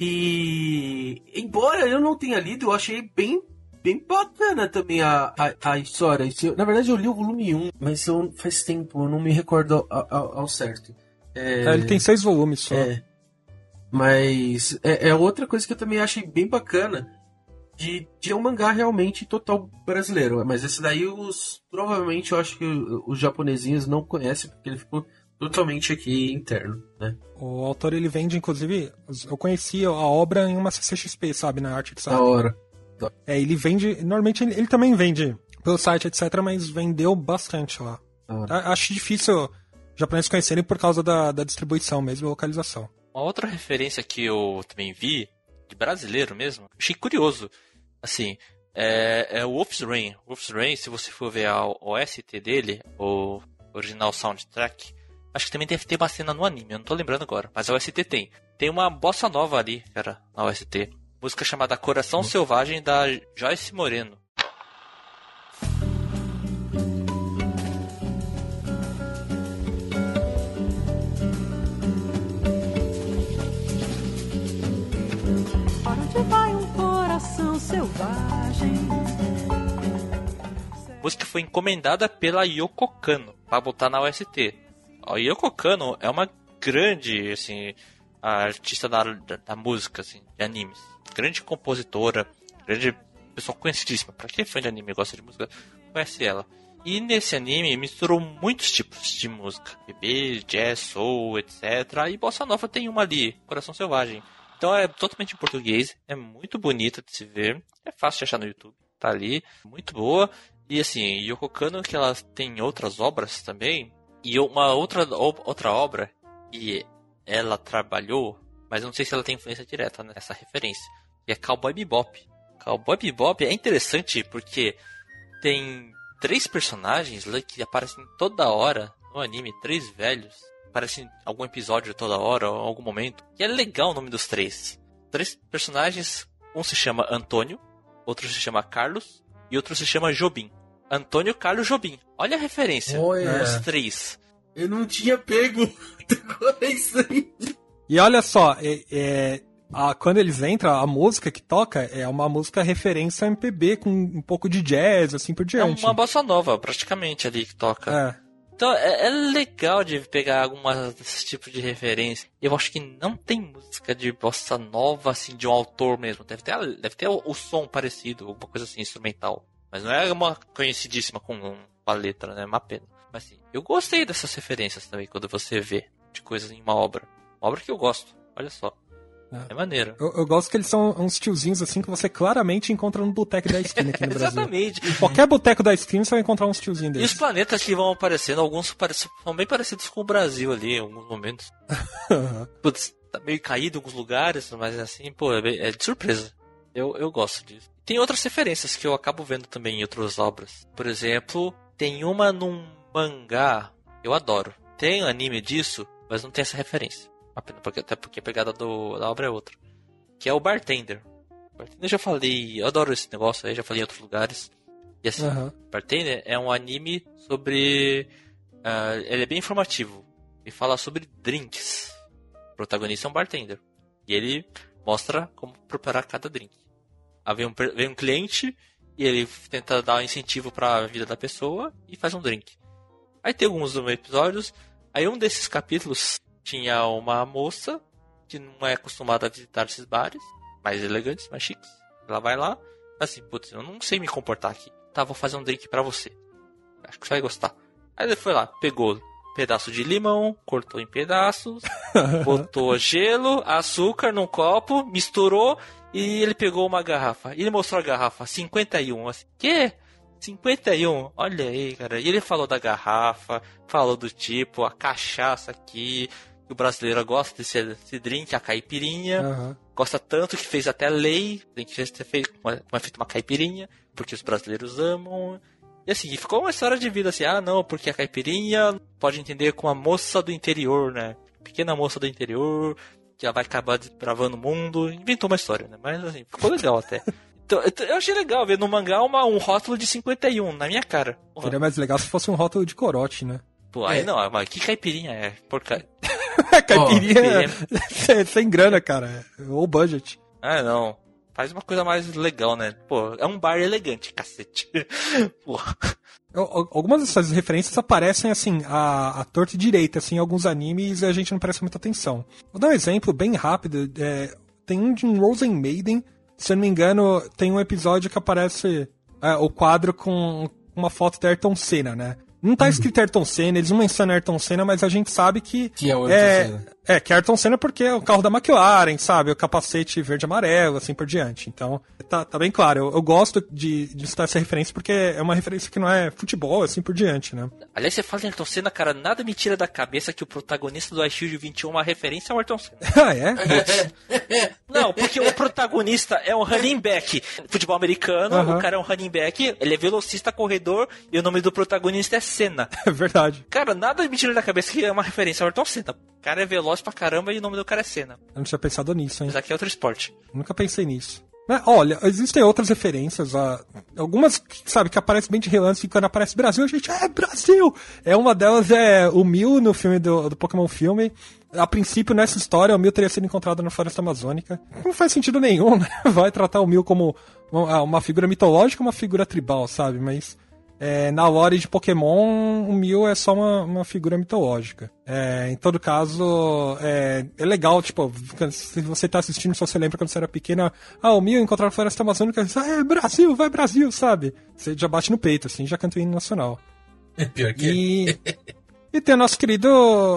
E embora eu não tenha lido, eu achei bem, bem bacana também a, a, a história. Eu- na verdade, eu li o volume 1, mas eu, faz tempo, eu não me recordo ao, ao- ao certo. É, É, ele tem seis volumes só. é. Mas é, é outra coisa que eu também achei bem bacana de, de um mangá realmente total brasileiro. Mas esse daí os provavelmente eu acho que os japonesinhos não conhecem porque ele ficou totalmente aqui interno, né? O autor ele vende, inclusive, eu conheci a obra em uma CCXP, sabe, na arte de Da sabe? hora. É, ele vende. Normalmente ele, ele também vende pelo site, etc., mas vendeu bastante lá. Da hora. A- Acho difícil os japoneses conhecerem por causa da, da distribuição mesmo e localização. Uma outra referência que eu também vi, de brasileiro mesmo, achei curioso. Assim, é, é o Wolf's Rain. Wolf's Rain, se você for ver a OST dele, o original soundtrack, acho que também deve ter uma cena no anime, eu não tô lembrando agora, mas a OST tem. Tem uma bossa nova ali, cara, na OST. Música chamada Coração Selvagem da Joyce Moreno. Coração selvagem? A música foi encomendada pela Yoko Kano para botar na OST. A Yoko Kano é uma grande, assim, artista da, da, da música, assim, de animes. Grande compositora, grande pessoa conhecidíssima. Pra quem é fã de anime e gosta de música, conhece ela. E nesse anime misturou muitos tipos de música. Bebê, jazz, soul, etc. E Bossa Nova tem uma ali, Coração Selvagem. Então é totalmente em português, é muito bonita de se ver, é fácil de achar no YouTube, tá ali, muito boa. E assim, Yoko Kano, que ela tem outras obras também, e uma outra, outra obra que ela trabalhou, mas não sei se ela tem influência direta nessa referência, que é Cowboy Bebop. Cowboy Bebop é interessante porque tem três personagens que aparecem toda hora no anime, três velhos. Aparecem em algum episódio toda hora, ou em algum momento. E é legal o nome dos três. Três personagens, um se chama Antônio, outro se chama Carlos e outro se chama Jobim. Antônio, Carlos, Jobim. Olha a referência. Olha. Os três. Eu não tinha pego. É. E olha só, é, é, a- quando eles entram, a música que toca é uma música referência a MPB, com um pouco de jazz, assim por É diante. uma bossa nova, praticamente, ali que toca. É. Então é, é legal de pegar algumas desses tipos de referência. Eu acho que não tem música de bossa nova, assim, de um autor mesmo. Deve ter, deve ter o, o som parecido, alguma coisa assim, instrumental. Mas não é uma conhecidíssima com, com a letra, né? É uma pena. Mas assim, eu gostei dessas referências também, quando você vê de coisas em uma obra. Uma obra que eu gosto, olha só. É. É maneiro. Eu, eu gosto que eles são uns tiozinhos assim que você claramente encontra no boteco da esquina aqui no Brasil. Exatamente. Qualquer boteco da esquina você vai encontrar uns tiozinhos E os desses. planetas que vão aparecendo, alguns são bem parecidos com o Brasil ali, em alguns momentos. Putz, tá meio caído em alguns lugares, mas assim, pô, é, é de surpresa. Eu, eu gosto disso. Tem outras referências que eu acabo vendo também em outras obras. Por exemplo, tem uma num mangá, eu adoro. Tem anime disso, mas não tem essa referência. Porque- Até porque a pegada do, da obra é outra. Que é o Bartender. Bartender eu já falei, eu adoro esse negócio aí, já falei em outros lugares. E assim, Aham. Bartender é um anime sobre. ah, ele é bem informativo. Ele fala sobre drinks. O protagonista é um bartender. E ele mostra como preparar cada drink. Aí vem um, vem um cliente e ele tenta dar um incentivo para a vida da pessoa e faz um drink. Aí tem alguns episódios. Aí um desses capítulos tinha uma moça que não é acostumada a visitar esses bares, mais elegantes, mais chiques. Ela vai lá, assim, putz, eu não sei me comportar aqui. Tá, vou fazer um drink pra você. Acho que você vai gostar. Aí ele foi lá, pegou um pedaço de limão, cortou em pedaços, botou gelo, açúcar num copo, misturou e ele pegou uma garrafa. E ele mostrou a garrafa, 51. Assim, que? 51? Olha aí, cara. E ele falou da garrafa, falou do tipo, a cachaça aqui, o brasileiro gosta desse, desse drink, a caipirinha Aham. gosta tanto que fez até lei, tem que ter feito uma, uma, feito uma caipirinha, porque os brasileiros amam. E assim, ficou uma história de vida assim, ah não, porque a caipirinha pode entender com a moça do interior, né? Pequena moça do interior, que ela vai acabar desbravando o mundo. Inventou uma história, né? Mas assim, ficou legal até. Então, eu achei legal ver no mangá uma, um rótulo de 51 na minha cara. Seria mais legal se fosse um rótulo de corote, né? Pô, aí É. não, mas que caipirinha é? Porcaria. Caipirinha sem, sem grana, cara. Ou budget. Ah, não. Faz uma coisa mais legal, né? Pô, é um bar elegante, cacete. Porra. Al- al- Algumas dessas referências aparecem assim, a, a torta e direita, assim, em alguns animes e a gente não presta muita atenção. Vou dar um exemplo bem rápido. é, tem um de Rosen Maiden, se eu não me engano, tem um episódio que aparece é, o quadro com uma foto da Ayrton Senna, né? Não tá escrito Ayrton Senna, eles não mencionam Ayrton Senna, mas a gente sabe que. Que é o é, Ayrton Senna. É, que é Ayrton Senna porque é o carro da McLaren, sabe? O capacete verde e amarelo, assim por diante. Então, tá, tá bem claro. Eu, eu gosto de, de citar essa referência porque é uma referência que não é futebol, assim por diante, né? Aliás, você fala em Ayrton Senna, cara, nada me tira da cabeça que o protagonista do iShield 21 é uma referência ao Ayrton Senna. ah, é? Não, porque o protagonista é um running back. Futebol americano, Aham. o cara é um running back, ele é velocista, corredor, e o nome do protagonista é Senna. É verdade. Cara, nada me tira da cabeça que é uma referência ao Ayrton Senna. O cara é veloz pra caramba e o nome do cara é Senna. Eu não tinha pensado nisso, hein? Mas aqui é outro esporte. Nunca pensei nisso. Mas, olha, existem outras referências, ah, algumas, sabe, que aparecem bem de relance e quando aparece Brasil, a gente, é Brasil! É uma delas é o Mil no filme do, do Pokémon filme. A princípio, nessa história, o Mil teria sido encontrado na floresta amazônica. Não faz sentido nenhum, né? Vai tratar o Mil como uma, uma figura mitológica, uma figura tribal, sabe? Mas é, na lore de Pokémon, o Mew é só uma, uma figura mitológica. É, em todo caso, é, é legal, tipo, se você tá assistindo, se você lembra quando você era pequena, ah, o Mew encontrou a Floresta Amazônica, ah, é Brasil, vai Brasil, sabe? Você já bate no peito, assim, já canta o hino nacional. Pior que E, e tem o nosso querido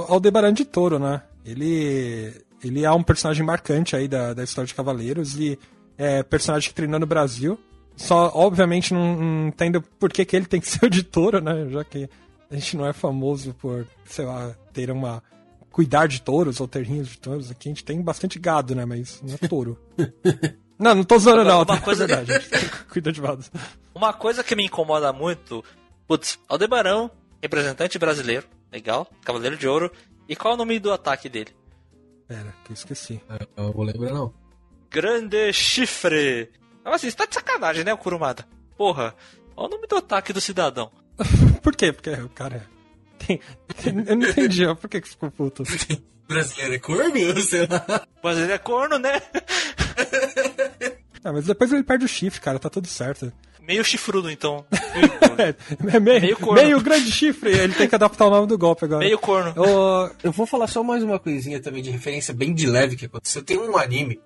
Aldebaran de Toro, né? Ele, ele é um personagem marcante aí da, da história de Cavaleiros e é personagem que treinou no Brasil. Só, obviamente, não, não entendo por que, que ele tem que ser o de touro, né? Já que a gente não é famoso por, sei lá, ter uma. cuidar de touros ou ter rinhos de touros. Aqui a gente tem bastante gado, né? Mas não é touro. não, não tô zoando, não. Uma tá? coisa- É verdade, a gente cuida de vados. Uma coisa que me incomoda muito, putz, Aldebarão, representante brasileiro, legal, Cavaleiro de Ouro. E qual é o nome do ataque dele? Pera, que eu esqueci. Eu não vou lembrar, não. Grande Chifre. Mas assim, você tá de sacanagem, né, o Kurumada? Porra, olha o nome do ataque do cidadão. Por quê? Porque o cara. Tem, tem- eu não entendi, ó, por que, que ficou puto? Brasileiro é corno? Sei lá. Ele é corno, né? Ah, mas depois ele perde o chifre, cara, tá tudo certo. Meio chifrudo, então. Meio corno. É, é meio, Meio corno. meio grande chifre, ele tem que adaptar o nome do golpe agora. Meio corno. Ô, Eu vou falar só mais uma coisinha também de referência bem de leve que aconteceu. Tem um anime,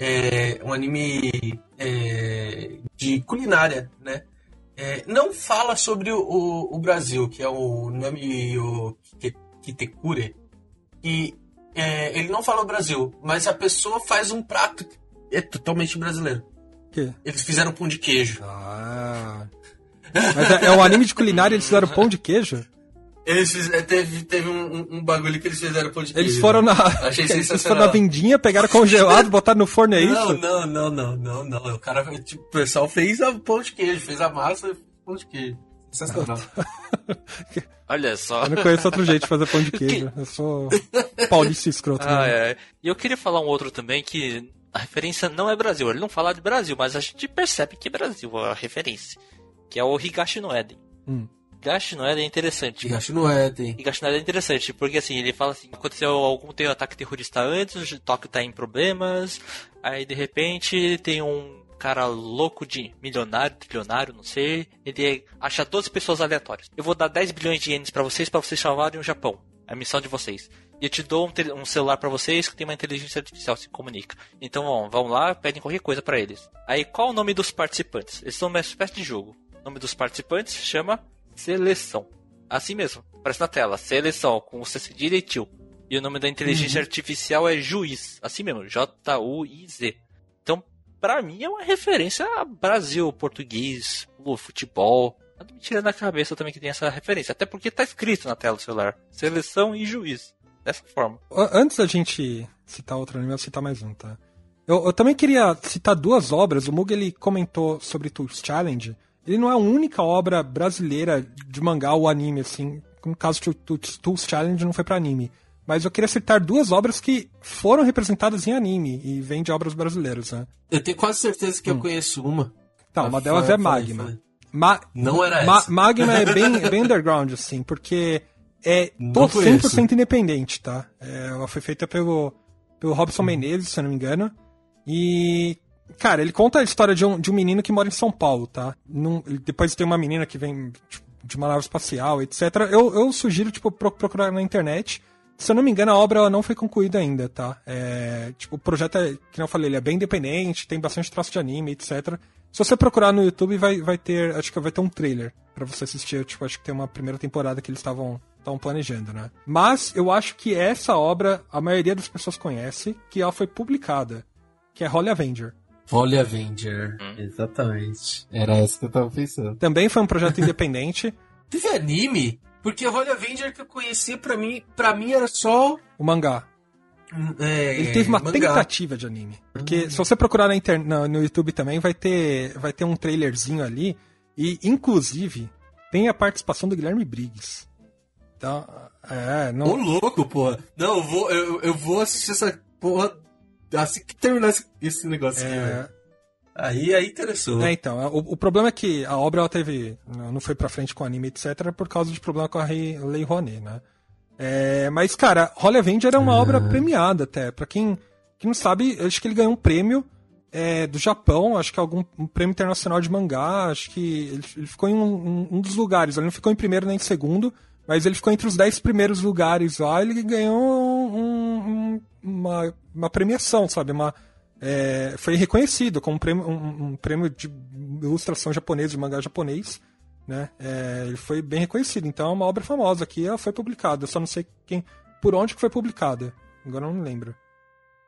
é, um anime é, de culinária, né? É, não fala sobre o, o, o Brasil, que é o nome o Kite- Kitekure, e é, ele não fala o Brasil, mas a pessoa faz um prato que é totalmente brasileiro. que? Eles fizeram pão de queijo. Ah. Mas é, é um anime de culinária, eles fizeram pão de queijo? Eles fiz- é, teve, teve um, um- bagulho que eles fizeram pão de queijo. Eles foram na. Achei Eles foram sensacional. na vendinha, pegaram congelado, botaram no forno, é Não, isso? não, não, não, não, não. O cara, tipo, o pessoal fez a pão de queijo, fez a massa e pão de queijo. Sensacional. Olha só. Eu não conheço outro jeito de fazer pão de queijo. Eu sou paulista escroto. Ah, é. E eu queria falar um outro também que a referência não é Brasil. Ele não fala de Brasil, mas a gente percebe que é Brasil a referência. Que é o Higashi no Eden. Hum. Higashi no Eden é interessante. É, tem. Higashi no Eden é interessante, porque assim, ele fala assim, aconteceu algum tem um ataque terrorista antes, o Tóquio tá em problemas, aí de repente tem um cara louco de milionário, trilionário, não sei, ele acha 12 pessoas aleatórias. Eu vou dar 10 bilhões de ienes pra vocês, pra vocês salvarem o Japão. É a missão de vocês. E eu te dou um, um celular pra vocês que tem uma inteligência artificial, se comunica. Então, ó, vão lá, pedem qualquer coisa pra eles. Aí, qual o nome dos participantes? Eles são uma espécie de jogo. O nome dos participantes chama Seleção. Assim mesmo, aparece na tela. Seleção, com o C cedilha e tio. E o nome da inteligência artificial é Juiz. Assim mesmo, J-U-I-Z. Então, pra mim é uma referência a Brasil, português, futebol. Nada me tira da cabeça também que tem essa referência. Até porque tá escrito na tela do celular. Seleção e juiz. Dessa forma. Antes da gente citar outro anime, eu vou citar mais um, tá? Eu, eu também queria citar duas obras. O Mug ele comentou sobre Tools Challenge. Ele não é a única obra brasileira de mangá ou anime, assim. No caso, Tools Tools Challenge não foi pra anime. mas eu queria citar duas obras que foram representadas em anime e vêm de obras brasileiras, né? Eu tenho quase certeza que hum. eu conheço uma. Tá, uma delas é Magma. Ma não era Ma essa. Magma é bem, bem underground, assim, porque é tô 100% independente, tá? É, ela foi feita pelo, pelo Robson hum. Menezes, se eu não me engano. E, cara, ele conta a história de um, de um menino que mora em São Paulo, tá? Num, depois tem uma menina que vem tipo, de uma nave espacial, etc. Eu, eu sugiro, tipo, procurar na internet. Se eu não me engano, a obra não foi concluída ainda, tá? É, tipo, o projeto é, que eu falei, ele é bem independente, tem bastante traço de anime, etc. Se você procurar no YouTube, vai, vai ter, acho que vai ter um trailer para você assistir. Tipo, acho que tem uma primeira temporada que eles estavam estavam planejando, né? Mas eu acho que essa obra a maioria das pessoas conhece, que ela foi publicada, que é Holy Avenger. Holy Avenger, hum. exatamente. Era essa que eu tava pensando. Também foi um projeto independente. Teve anime? Porque o Holy Avenger que eu conhecia, para mim, para mim era só o mangá. É, Ele teve uma mangá. tentativa de anime. Porque hum. se você procurar na inter... no, no YouTube também, vai ter, vai ter um trailerzinho ali. E, inclusive, tem a participação do Guilherme Briggs. Então, é, não... Ô, louco, porra. Não, eu vou, eu, eu vou assistir essa porra assim que terminar esse, esse negócio é... aqui, Aí, aí interessou. É, então, o, o, problema é que a obra ela teve. Não foi pra frente com o anime, etc., por causa de problema com a Lei Rouanet, né? É, mas, cara, Holy Avenger é uma ah. obra premiada até. Pra quem, quem não sabe, acho que ele ganhou um prêmio é, do Japão, acho que é algum um prêmio internacional de mangá, acho que ele, ele ficou em um, um, um, dos lugares, ele não ficou em primeiro nem em segundo, mas ele ficou entre os dez primeiros lugares lá, ele ganhou um, uma, uma premiação, sabe? Uma, é, foi reconhecido como um prêmio, um, prêmio de ilustração japonesa, de mangá japonês, né? É, ele foi bem reconhecido, então é uma obra famosa que ela foi publicada, eu só não sei quem, por onde que foi publicada, agora não lembro.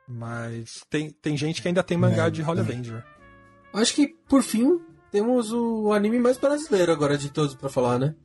Mas tem, tem gente que ainda tem mangá é, de Holy é. Avenger. Acho que, por fim, temos o anime mais brasileiro agora de todos para falar, né?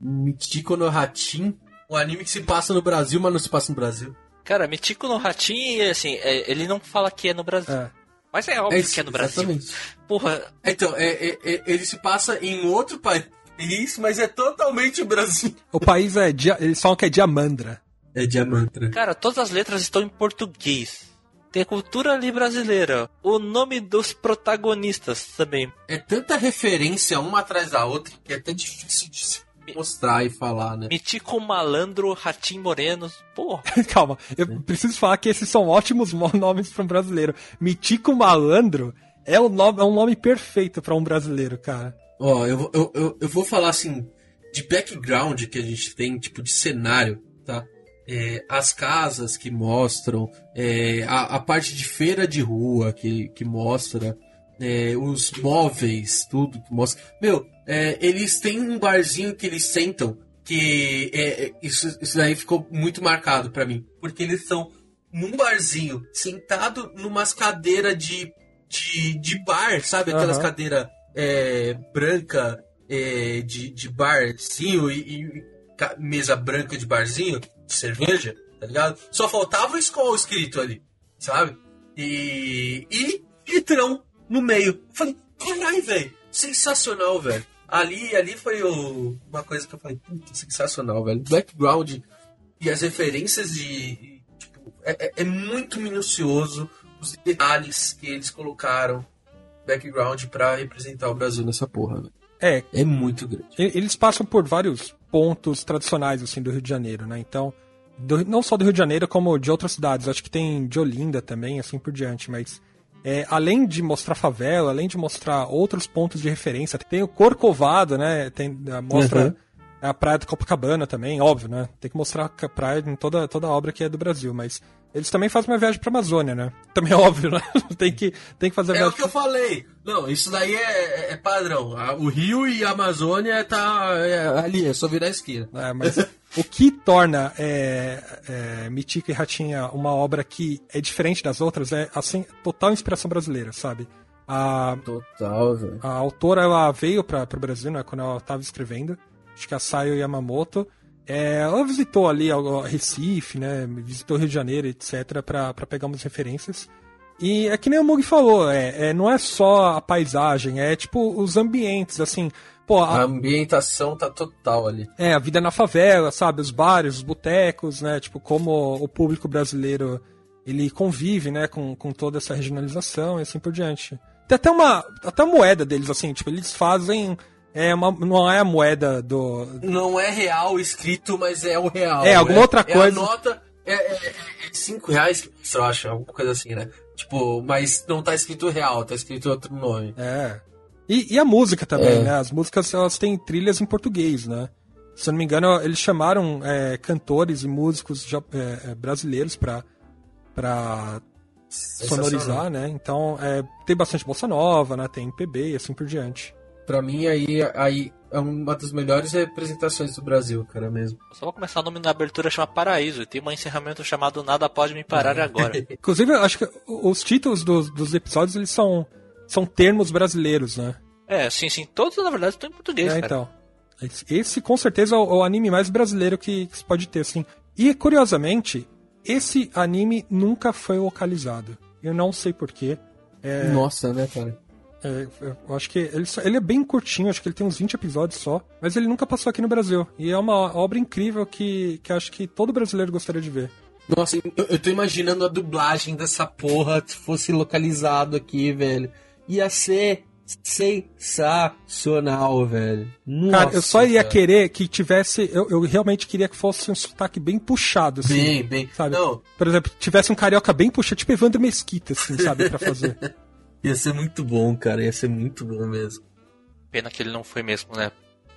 Michiko no Hatin, o anime que se passa no Brasil, mas não se passa no Brasil. Cara, Michiko no Hatin, assim, é, ele não fala que é no Brasil. É. Mas é óbvio é, que é no Brasil. Exatamente. Porra. Então, é, é, é, ele se passa em outro país, mas é totalmente o Brasil. O país é. Eles falam que é Diamandra. É Diamantra. Cara, todas as letras estão em português. Tem a cultura ali brasileira. O nome dos protagonistas também. É tanta referência uma atrás da outra que é até difícil de se mostrar e falar, né? Mitico Malandro, Ratim Moreno. Pô. Calma, eu preciso falar que esses são ótimos nomes para um brasileiro. Mitico Malandro é, um nome, é um nome perfeito para um brasileiro, cara. Ó, oh, eu, eu, eu, eu vou falar assim, de background que a gente tem, tipo, de cenário, tá? É, as casas que mostram, é, a, a, parte de feira de rua que, que mostra, é, os móveis, tudo que mostra. Meu, é, eles têm um barzinho que eles sentam que é, é isso, isso daí ficou muito marcado para mim. Porque eles estão num barzinho, sentado numas cadeiras de, de, de bar, sabe? Aquelas uhum. cadeiras é, branca é, de, de barzinho e, e, mesa branca de barzinho, de cerveja, tá ligado? Só faltava o Skol escrito ali, sabe? E, e litrão no meio. Falei, caralho, velho, sensacional, velho. Ali, ali foi o, uma coisa que eu falei, puta, sensacional, velho. Background e as referências de. Tipo, é, é, é muito minucioso os detalhes que eles colocaram background para representar o Brasil nessa porra, velho. É. É muito grande. Eles passam por vários pontos tradicionais, assim, do Rio de Janeiro, né? Então, do, não só do Rio de Janeiro, como de outras cidades. Acho que tem de Olinda também, assim por diante, mas é, além de mostrar favela, além de mostrar outros pontos de referência, tem o Corcovado, né? Tem, mostra uhum. A praia do Copacabana também, óbvio, né? Tem que mostrar a praia em toda, toda a obra que é do Brasil, mas eles também fazem uma viagem pra Amazônia, né? Também é óbvio, né? tem, que, tem que fazer a viagem. É o que eu falei. Não, isso daí é, é padrão. O Rio e a Amazônia tá é, ali, é só virar a esquina. É, mas o que torna é, é, Mitica e Ratinha uma obra que é diferente das outras é, assim, total inspiração brasileira, sabe? A, total, velho. A autora, ela veio para o Brasil, né, quando ela estava escrevendo. Acho que a Sayo Yamamoto. É, ela visitou ali Recife, né? Visitou Rio de Janeiro, etc., para pegar umas referências. E é que nem o Mug falou, é, é, não é só a paisagem, é tipo os ambientes, assim. Pô, A a, ambientação tá total ali. é, a vida na favela, sabe? Os bares, os botecos, né? Tipo, como o público brasileiro ele convive, né? Com, com toda essa regionalização e assim por diante. Tem até uma, até a moeda deles, assim, tipo, eles fazem. É uma, não é a moeda do. Não é real escrito, mas é o real. É, alguma outra É coisa. a nota. É, é, é cinco reais, eu acho, alguma coisa assim, né? Tipo, mas não tá escrito real, tá escrito outro nome. É. E, e a música também, É. né? As músicas elas têm trilhas em português, né? Se eu não me engano, eles chamaram é, cantores e músicos é, é, brasileiros pra, pra sonorizar, né? Então, é, tem bastante bossa nova, né? Tem MPB e assim por diante. Pra mim, aí, aí é uma das melhores representações do Brasil, cara, mesmo. Eu só vou começar o nome na abertura chama Paraíso e tem um encerramento chamado Nada Pode Me Parar Agora. Inclusive, eu acho que os títulos dos, dos episódios, eles são, são termos brasileiros, né? é, sim, sim. Todos, na verdade, estão em português, É, cara. então. Esse, esse, com certeza é o, o anime mais brasileiro que, que se pode ter, assim. E curiosamente, esse anime nunca foi localizado. Eu não sei porquê. Nossa, né, cara? É, eu acho que ele, só- ele é bem curtinho, acho que ele tem uns 20 episódios só. Mas ele nunca passou aqui no Brasil. E é uma obra incrível que, que acho que todo brasileiro gostaria de ver. Nossa, eu, eu tô imaginando a dublagem dessa porra se fosse localizado aqui, velho. Ia ser sensacional, velho. Nossa, Cara, eu só ia cara. querer que tivesse. Eu, eu realmente queria que fosse um sotaque bem puxado, assim. Bem, bem. Sabe? Não, Por exemplo, tivesse um carioca bem puxado, tipo Evandro Mesquita, assim, sabe, pra fazer. ia ser muito bom, cara. Ia ser muito bom mesmo. Pena que ele não foi mesmo, né?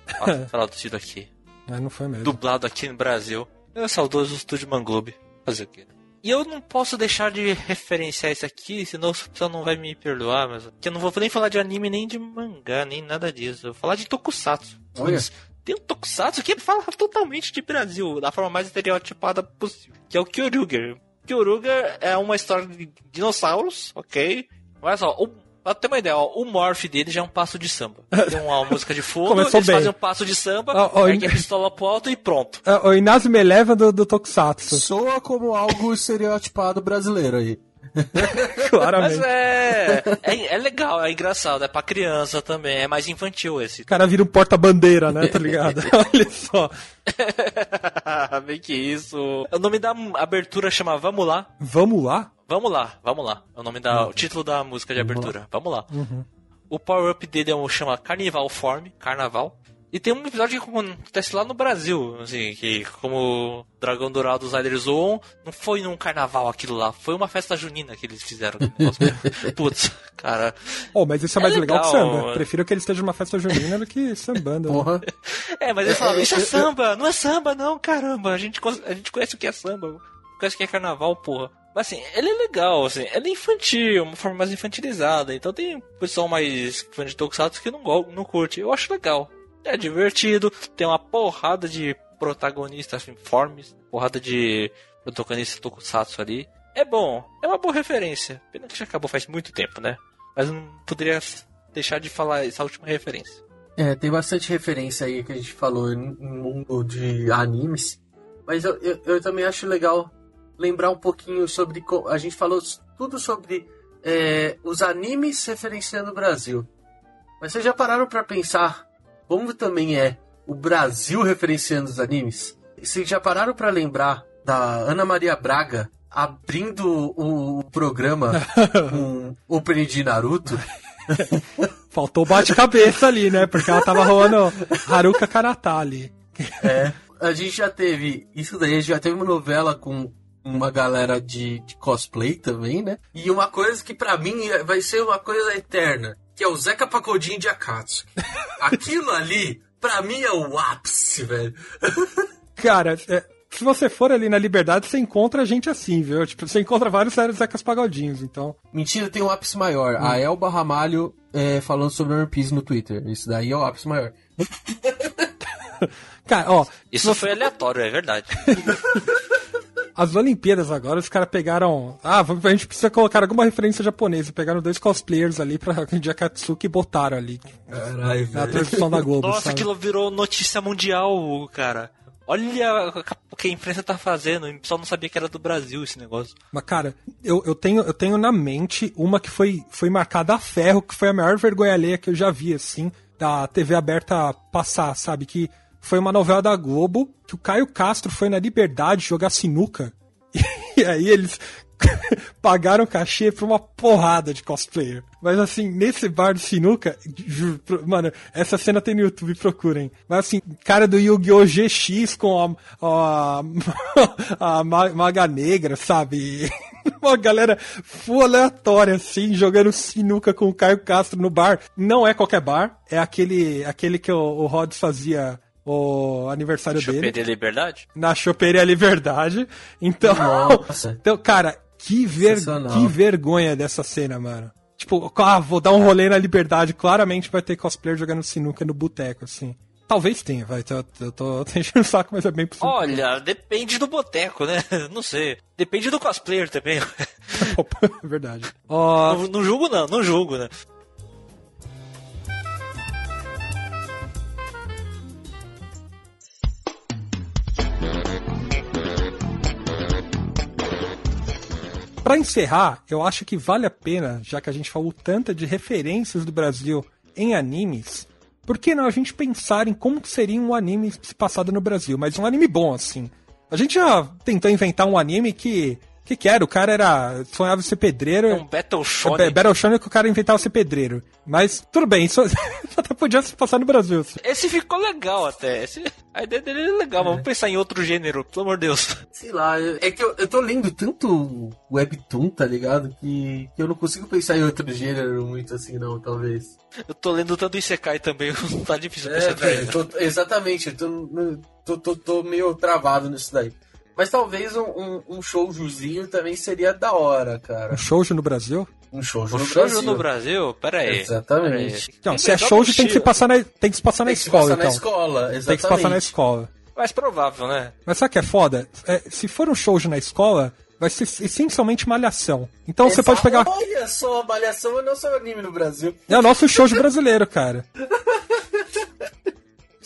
Traduzido aqui. Mas não foi mesmo. Dublado aqui no Brasil. É o saudoso estúdio Manglobe. Fazer o quê? E eu não posso deixar de referenciar isso aqui, senão o pessoal não vai me perdoar, mas. Que eu não vou nem falar de anime, nem de mangá, nem nada disso. Eu vou falar de Tokusatsu. Olha. Tem um Tokusatsu que fala totalmente de Brasil, da forma mais estereotipada possível. Que é o Kyoryuger. Kyoryuger é uma história de dinossauros, ok? Olha só, o, pra ter uma ideia, ó, o morph dele já é um passo de samba. Tem uma música de fundo, Começou eles bem. fazem um passo de samba, ó, ergue a pistola pro alto e pronto. É, o Inazuma Eleven do, do Tokusatsu, Soa como algo estereotipado brasileiro aí. Mas claramente. é, é. É legal, é engraçado, é pra criança também, é mais infantil esse. O cara vira um porta-bandeira, né, tá ligado? Olha só. Bem que isso. O nome da abertura chama Vamos Lá. Vamos lá? Vamos lá, vamos lá. É o nome da. O título da música de abertura. Vamos lá. O power-up dele é um, chama Carnival Form, Carnaval. E tem um episódio que acontece lá no Brasil, assim, que como o Dragão Dourado os Riders zoam, não foi num carnaval aquilo lá, foi uma festa junina que eles fizeram. Putz, cara. Oh, mas isso é mais É legal, que samba. mano. Prefiro que ele esteja numa festa junina do que sambando. né? Porra. É, mas eles falavam, isso é samba, não é samba não, caramba, a gente, a gente conhece o que é samba, conhece o que é carnaval, porra. Mas assim, ele é legal, assim, ele é infantil, uma forma mais infantilizada, então tem pessoal mais fã de Tokusatsu que não, não curte, eu acho legal. É divertido, tem uma porrada de protagonistas assim, formes, porrada de protagonistas Tokusatsu ali. É bom, é uma boa referência. Pena que já acabou faz muito tempo, né? Mas eu não poderia deixar de falar essa última referência. É, tem bastante referência aí que a gente falou em mundo de animes. Mas eu, eu, eu também acho legal lembrar um pouquinho sobre. A gente falou tudo sobre é, os animes referenciando o Brasil. Mas vocês já pararam pra pensar como também é o Brasil referenciando os animes? Vocês já pararam pra lembrar da Ana Maria Braga abrindo o, programa com o opening de Naruto? Faltou bate-cabeça ali, né? Porque ela tava rolando Haruka Karata ali. É. A gente já teve. Isso daí, a gente já teve uma novela com uma galera de, de cosplay também, né? E uma coisa que pra mim é- vai ser uma coisa eterna, que é o Zeca Pagodinho de Akatsuki. Aquilo ali, pra mim, é o ápice, velho. Cara, é, se você for ali na Liberdade, você encontra gente assim, viu? Tipo, você encontra vários séries Zecas Pagodinhos, então. Mentira, tem um ápice maior. A Elba Ramalho é, falando sobre One Piece no Twitter. Isso daí é o ápice maior. Cara, ó, Isso foi aleatório, é verdade. As Olimpíadas agora, os caras pegaram. Ah, a gente precisa colocar alguma referência japonesa. Pegaram dois cosplayers ali pra de Akatsuki e botaram ali Caralho, na velho. transmissão da Globo. Nossa, sabe? aquilo virou notícia mundial, cara. Olha o que a imprensa tá fazendo. O pessoal não sabia que era do Brasil esse negócio. Mas, cara, eu, eu, tenho, eu tenho na mente uma que foi, foi marcada a ferro, que foi a maior vergonha alheia que eu já vi, assim. da TV aberta passar, sabe? Que foi uma novela da Globo que o Caio Castro foi na Liberdade jogar sinuca. E aí eles pagaram cachê pra uma porrada de cosplayer. Mas assim, nesse bar de sinuca, juro, mano, essa cena tem no YouTube, procurem. Mas assim, cara do Yu-Gi-Oh! GX com a, a, a Maga Negra, sabe? uma galera full aleatória, assim, jogando sinuca com o Caio Castro no bar. Não é qualquer bar, é aquele, aquele que o, o Rods fazia o aniversário dele. Choperia Liberdade? Na Choperia Liberdade. Então, Nossa. então cara, que, ver, que vergonha dessa cena, mano. Tipo, ah, vou dar um rolê na Liberdade. Claramente vai ter cosplayer jogando sinuca no boteco, assim. Talvez tenha, vai. Eu, eu tô, tô enchendo o saco, mas é bem possível. Olha, depende do boteco, né? Não sei. Depende do cosplayer também. É Verdade. Ó, Não, não julgo, não, não julgo, né? Pra encerrar, eu acho que vale a pena, já que a gente falou tanto de referências do Brasil em animes, por que não a gente pensar em como seria um anime se passado no Brasil? Mas um anime bom, assim. A gente já tentou inventar um anime que. Que que era? O cara era. sonhava ser pedreiro. É um Battle É, Shonen. Battle Shonen que o cara inventava ser pedreiro. Mas tudo bem, isso até podia se passar no Brasil. Esse ficou legal até. Esse- a ideia dele é legal, mas vamos pensar em outro gênero, pelo amor de Deus. Sei lá, é que eu, eu tô lendo tanto Webtoon, tá ligado? Que, que eu não consigo pensar em outro gênero muito assim, não, talvez. Eu tô lendo tanto Isekai também, tá difícil É, pensar em outro velho, gênero. tô- exatamente, eu tô, no- tô, tô, tô meio travado nisso daí. Mas talvez um, um, um showzinho também seria da hora, cara. Um shoujo no Brasil? Um showjo O no Brasil. no Brasil? Pera aí. Exatamente. Não, Tem se é que shoujo tem que se passar na, tem que se passar na Tem que se escola, passar então. na escola, exatamente. Tem que se passar na escola. Mais provável, né? Mas sabe o que é foda? É, se for um shoujo na escola, vai ser essencialmente malhação. Então você pode pegar. Olha só, Malhação é nosso anime no Brasil. É o nosso shoujo brasileiro, cara.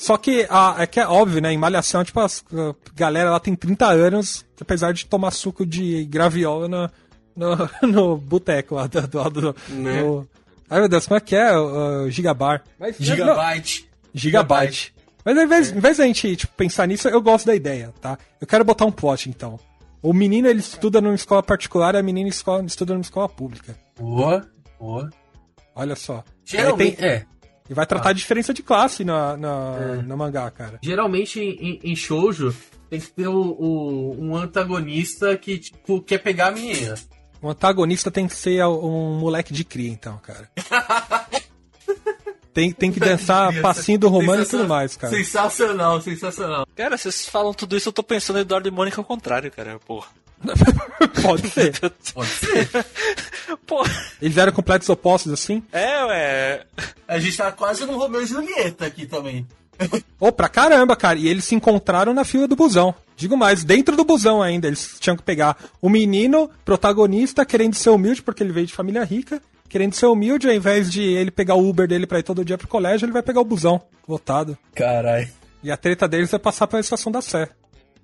Só que a, é que é óbvio, né? Em Malhação, tipo, as- a galera lá tem 30 anos, apesar de tomar suco de graviola no, no, no boteco lá do, do lado do. Né? no- Ai meu Deus, como é que é? O, o Gigabar. Mas, não, Gigabyte. Gigabyte. Mas ao invés, ao invés da gente tipo, pensar nisso, eu gosto da ideia, tá? Eu quero botar um plot, então. O menino ele estuda numa escola particular e a menina escola, estuda numa escola pública. Boa, boa. Olha só. Geralmente, tem- é. E vai tratar a diferença de classe na, na, no mangá, cara. Geralmente em, em shoujo tem que ter o, o- um antagonista que, tipo, quer pegar a menina. O antagonista tem que ser um moleque de cria, então, cara. Tem, tem que dançar passinho do romano e tudo mais, cara. Sensacional, sensacional. Cara, vocês falam tudo isso, eu tô pensando em Eduardo e Mônica ao contrário, cara. Porra. Pode ser. Pode ser. Pô, Eles eram completos opostos assim? é, ué. A gente tá quase no Romeu e Julieta aqui também. Ô, pra caramba, cara. E eles se encontraram na fila do busão. Digo mais, dentro do busão ainda. Eles tinham que pegar o menino, protagonista, querendo ser humilde, porque ele veio de família rica. Querendo ser humilde, ao invés de ele pegar o Uber dele pra ir todo dia pro colégio, ele vai pegar o busão lotado. Caralho. E a treta deles é passar pela estação da Sé.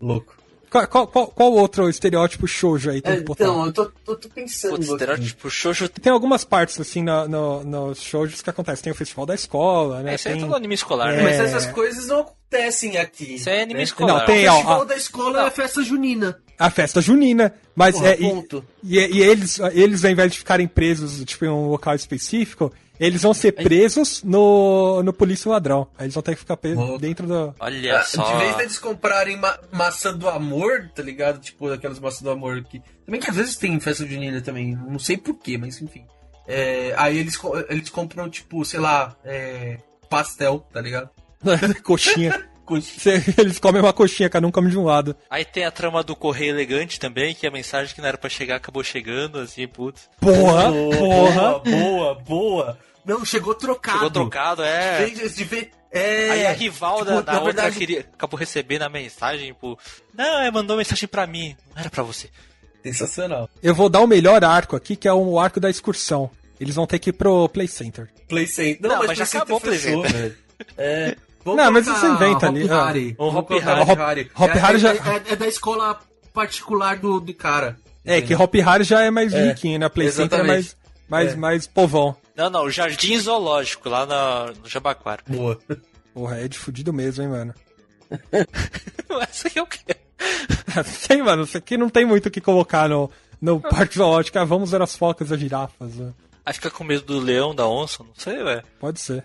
Louco. Qual, qual, qual- qual outro estereótipo shoujo aí tem É, que botar? então, eu tô, tô, tô pensando. Putz, estereótipo shoujo. Tem algumas partes, assim, no, no, nos shoujos que acontecem. Tem o festival da escola, né? É, isso aí é tem... todo anime escolar, É. né? Mas essas coisas não acontecem aqui. Isso é anime né? escolar. Não, tem, O festival ó, da escola é a festa junina. a festa junina. Mas Porra, é. E, ponto. e, e eles, eles, ao invés de ficarem presos, tipo, em um local específico, eles vão ser presos no, no polícia ladrão. Aí eles vão ter que ficar presos dentro do. Olha Ah, só. De vez deles comprarem ma maçã do amor, tá ligado? Tipo, aquelas maçãs do amor que. Também que às vezes tem em festa junina também. Não sei porquê, mas enfim. É, aí eles, eles compram, tipo, sei lá, é, pastel, tá ligado? coxinha. Eles comem uma coxinha, cada um come de um lado. Aí tem a trama do correio elegante também, que a mensagem que não era pra chegar acabou chegando, assim, putz. Porra! Boa, porra! boa, boa. Não, chegou trocado. Chegou trocado, é. De ver. É, Aí a rival tipo, da, da outra verdade, queria, acabou recebendo a mensagem, pô. Não, é, mandou mensagem pra mim. Não era pra você. Sensacional. Eu vou dar o melhor arco aqui, que é o arco da excursão. Eles vão ter que ir pro Play Center. Play Center. Não, mas Play já acabou o Play Center. É. Vamos Não, mas você inventa ali, Hop ah. Harry. Um Hop Harry. Hop Harry. Hop É- já- é, é- é da escola particular do, do cara. É, que Hop Hari já é mais É, riquinho, né? Play Center é mais, mais, É. mais povão. Não, não, o Jardim Zoológico, lá na, no Jabaquara. Boa. Porra, é de fudido mesmo, hein, mano. Essa aqui é o quê? Sei, mano, isso aqui não tem muito o que colocar no, no parque zoológico. Ah, vamos ver as focas e as girafas. né? Aí fica com medo do leão, da onça, não sei, velho. Pode ser.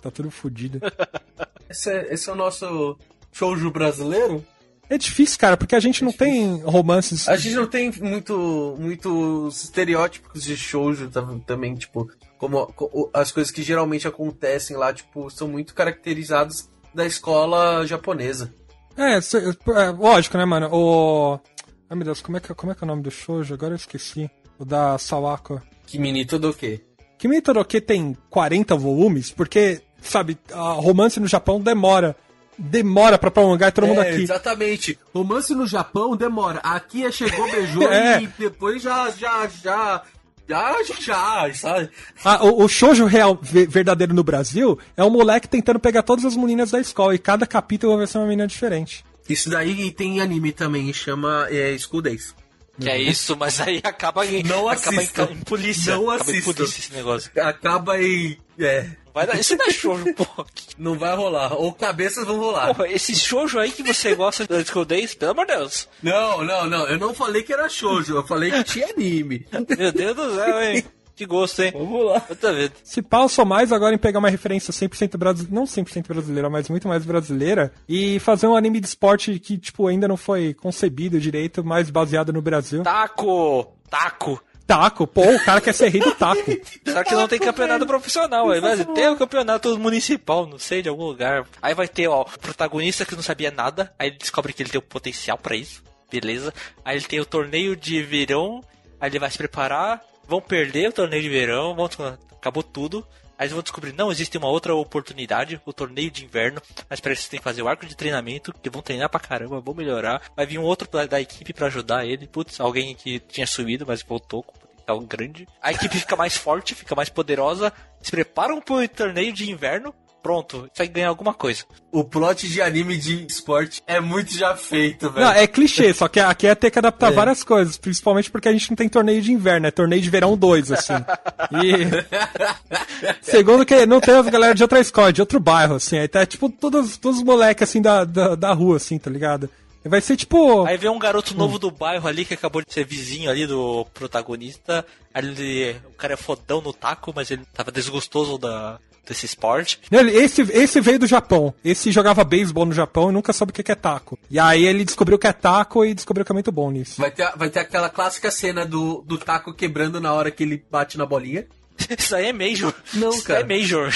Tá tudo fudido. Esse é, esse é o nosso shoujo brasileiro? É difícil, cara, porque a gente não tem romances. A gente não tem muito, muitos estereótipos de shoujo tam- também, tipo, como co- as coisas que geralmente acontecem lá, tipo, são muito caracterizadas da escola japonesa. É, é, lógico, né, mano? O. Ai meu Deus, como é, que, como é que é o nome do shoujo? Agora eu esqueci. O da Sawako. Kimi do quê? Kimi Toroke tem 40 volumes, porque, sabe, a romance no Japão demora. Demora pra prolongar e todo mundo É, aqui. Exatamente. Romance no Japão demora. Aqui é chegou, beijou É. e depois já, já, já, já, já, já, sabe? Ah, o, o shoujo real, ve- verdadeiro no Brasil, é um moleque tentando pegar todas as meninas da escola, e cada capítulo vai ser uma menina diferente. Isso daí tem anime também, chama é, School Days. Que é isso, mas aí acaba em, Não acaba em, em polícia. Não acaba em polícia esse negócio. Acaba em. É, Vai dar, isso não é shoujo, porra. não vai rolar. Ou cabeças vão rolar. Porra, esse shoujo aí que você gosta da School Days, pelo amor de Deus. Não, não, não. Eu não falei que era shoujo, eu falei que tinha anime. Meu Deus do céu, hein. Que gosto, hein. Vamos lá. Tô vendo. Se pau, eu sou mais agora em pegar uma referência 100% brasileira, não 100% brasileira, mas muito mais brasileira, e fazer um anime de esporte que, tipo, ainda não foi concebido direito, mais baseado no Brasil. Taco! Taco! Taco, pô, o cara quer ser rei do taco. Só que não tem campeonato profissional, aí vai ter o campeonato municipal, não sei, de algum lugar. Aí vai ter, ó, o protagonista que não sabia nada, aí ele descobre que ele tem o potencial pra isso, beleza. Aí ele tem o torneio de verão, aí ele vai se preparar, vão perder o torneio de verão, vão, acabou tudo. Aí eles vão descobrir, não, existe uma outra oportunidade, o torneio de inverno, mas pra isso tem que fazer o arco de treinamento, que vão treinar pra caramba, vão melhorar. Vai vir um outro da, equipe pra ajudar ele, putz, alguém que tinha subido, mas voltou com potencial grande. A equipe fica mais forte, fica mais poderosa, se preparam pro torneio de inverno, pronto, vai ganhar alguma coisa. O plot de anime de esporte é muito já feito, velho. Não, é clichê, só que aqui é ter que adaptar várias coisas, principalmente porque a gente não tem torneio de inverno, é torneio de verão 2, assim. E. Segundo que não tem as galera de outra escola, de outro bairro, assim. Aí tá tipo todos, todos os moleques assim da, da, da rua, assim, tá ligado? E Vai ser tipo. Aí vem um garoto novo do bairro ali que acabou de ser vizinho ali do protagonista. Aí ele, o cara é fodão no taco, mas ele tava desgostoso da, desse esporte. Esse, esse veio do Japão. Esse jogava beisebol no Japão e nunca soube o que é taco. E aí ele descobriu que é taco e descobriu que é muito bom nisso. Vai ter, vai ter aquela clássica cena do, do taco quebrando na hora que ele bate na bolinha. Isso aí é Major. Não, Isso cara. aí é Major.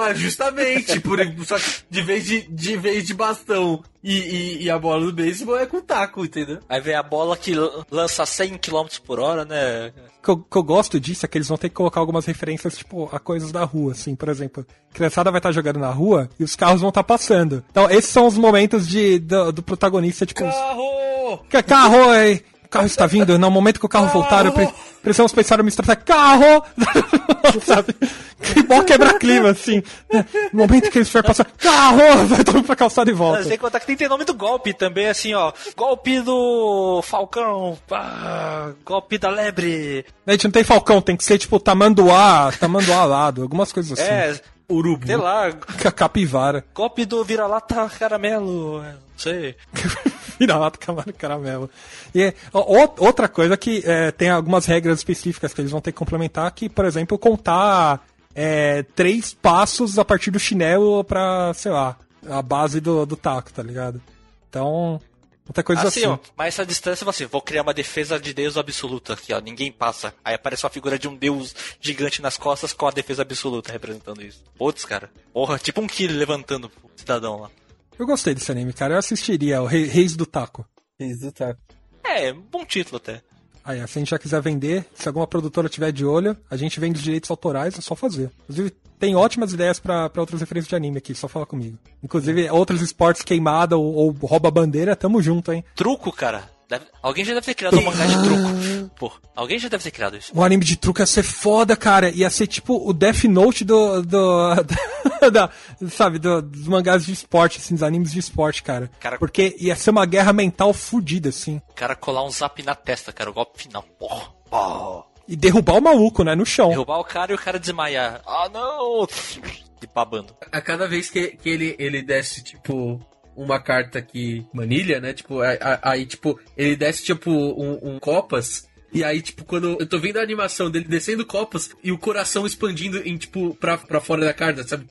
Mas justamente, por, só que de vez de, de vez de bastão e, e, e a bola do beisebol é com taco, entendeu? Aí vem a bola que lan- lança 100 km por hora, né? O que eu, que eu gosto disso é que eles vão ter que colocar algumas referências, tipo, a coisas da rua, assim, por exemplo. A criançada vai estar jogando na rua e os carros vão estar passando. Então, esses são os momentos de, do, do protagonista, tipo, Carro! que carro, ei, o carro está vindo, no momento que o carro voltar, eu pre- precisamos pensar numa estratégia, carro! Sabe? Que bom quebrar clima, assim. No momento que eles for passar, carro! Vai todo mundo pra calçada e volta. Tem que contar que tem ter nome do golpe também, assim, ó. Golpe do Falcão. pá, golpe da lebre. A gente não tem falcão, tem que ser, tipo, tamanduá, tamanduá alado, algumas coisas assim. É, Urubu. sei lá. Ca- Capivara. Golpe do vira-lata caramelo. é, Não sei. Vira-lata camaro caramelo. E é, outra coisa que é, tem algumas regras específicas que eles vão ter que complementar, que, por exemplo, contar é, três passos a partir do chinelo pra, sei lá, a base do, do taco, tá ligado? Então, outra coisa assim, assim. ó, mas essa distância, você, vou criar uma defesa de Deus absoluta aqui, ó, ninguém passa. Aí aparece uma figura de um Deus gigante nas costas com a defesa absoluta representando isso. Putz, cara. Porra, tipo um Kill levantando o cidadão lá. Eu gostei desse anime, cara. Eu assistiria o Rei- Reis do Taco. Isso, tá. É, bom título até. Aí, se a gente já quiser vender, se alguma produtora tiver de olho, a gente vende os direitos autorais, é só fazer. Inclusive, tem ótimas ideias pra pra outras referências de anime aqui, só fala comigo. Inclusive, outros esportes queimada ou, ou rouba bandeira, tamo junto, hein? Truco, cara. Deve- alguém já deve ter criado um mangá de truco. Pô, alguém já deve ter criado isso. Um anime de truque ia ser foda, cara. Ia ser tipo o Death Note do. do da, sabe, do- dos mangás de esporte, assim, dos animes de esporte, cara. Cara- Porque ia ser uma guerra mental fodida, assim. O cara colar um zap na testa, cara, o golpe final. Porra. Oh. E derrubar o maluco, né? No chão. Derrubar o cara e o cara desmaiar. Ah, não! E babando. A cada vez que, que ele, ele desce, tipo, uma carta que manilha, né? Tipo, aí, tipo, ele desce, tipo, um, um copas. E aí, tipo, quando eu tô vendo a animação dele descendo copas e o coração expandindo em, tipo, pra, pra fora da carta, sabe?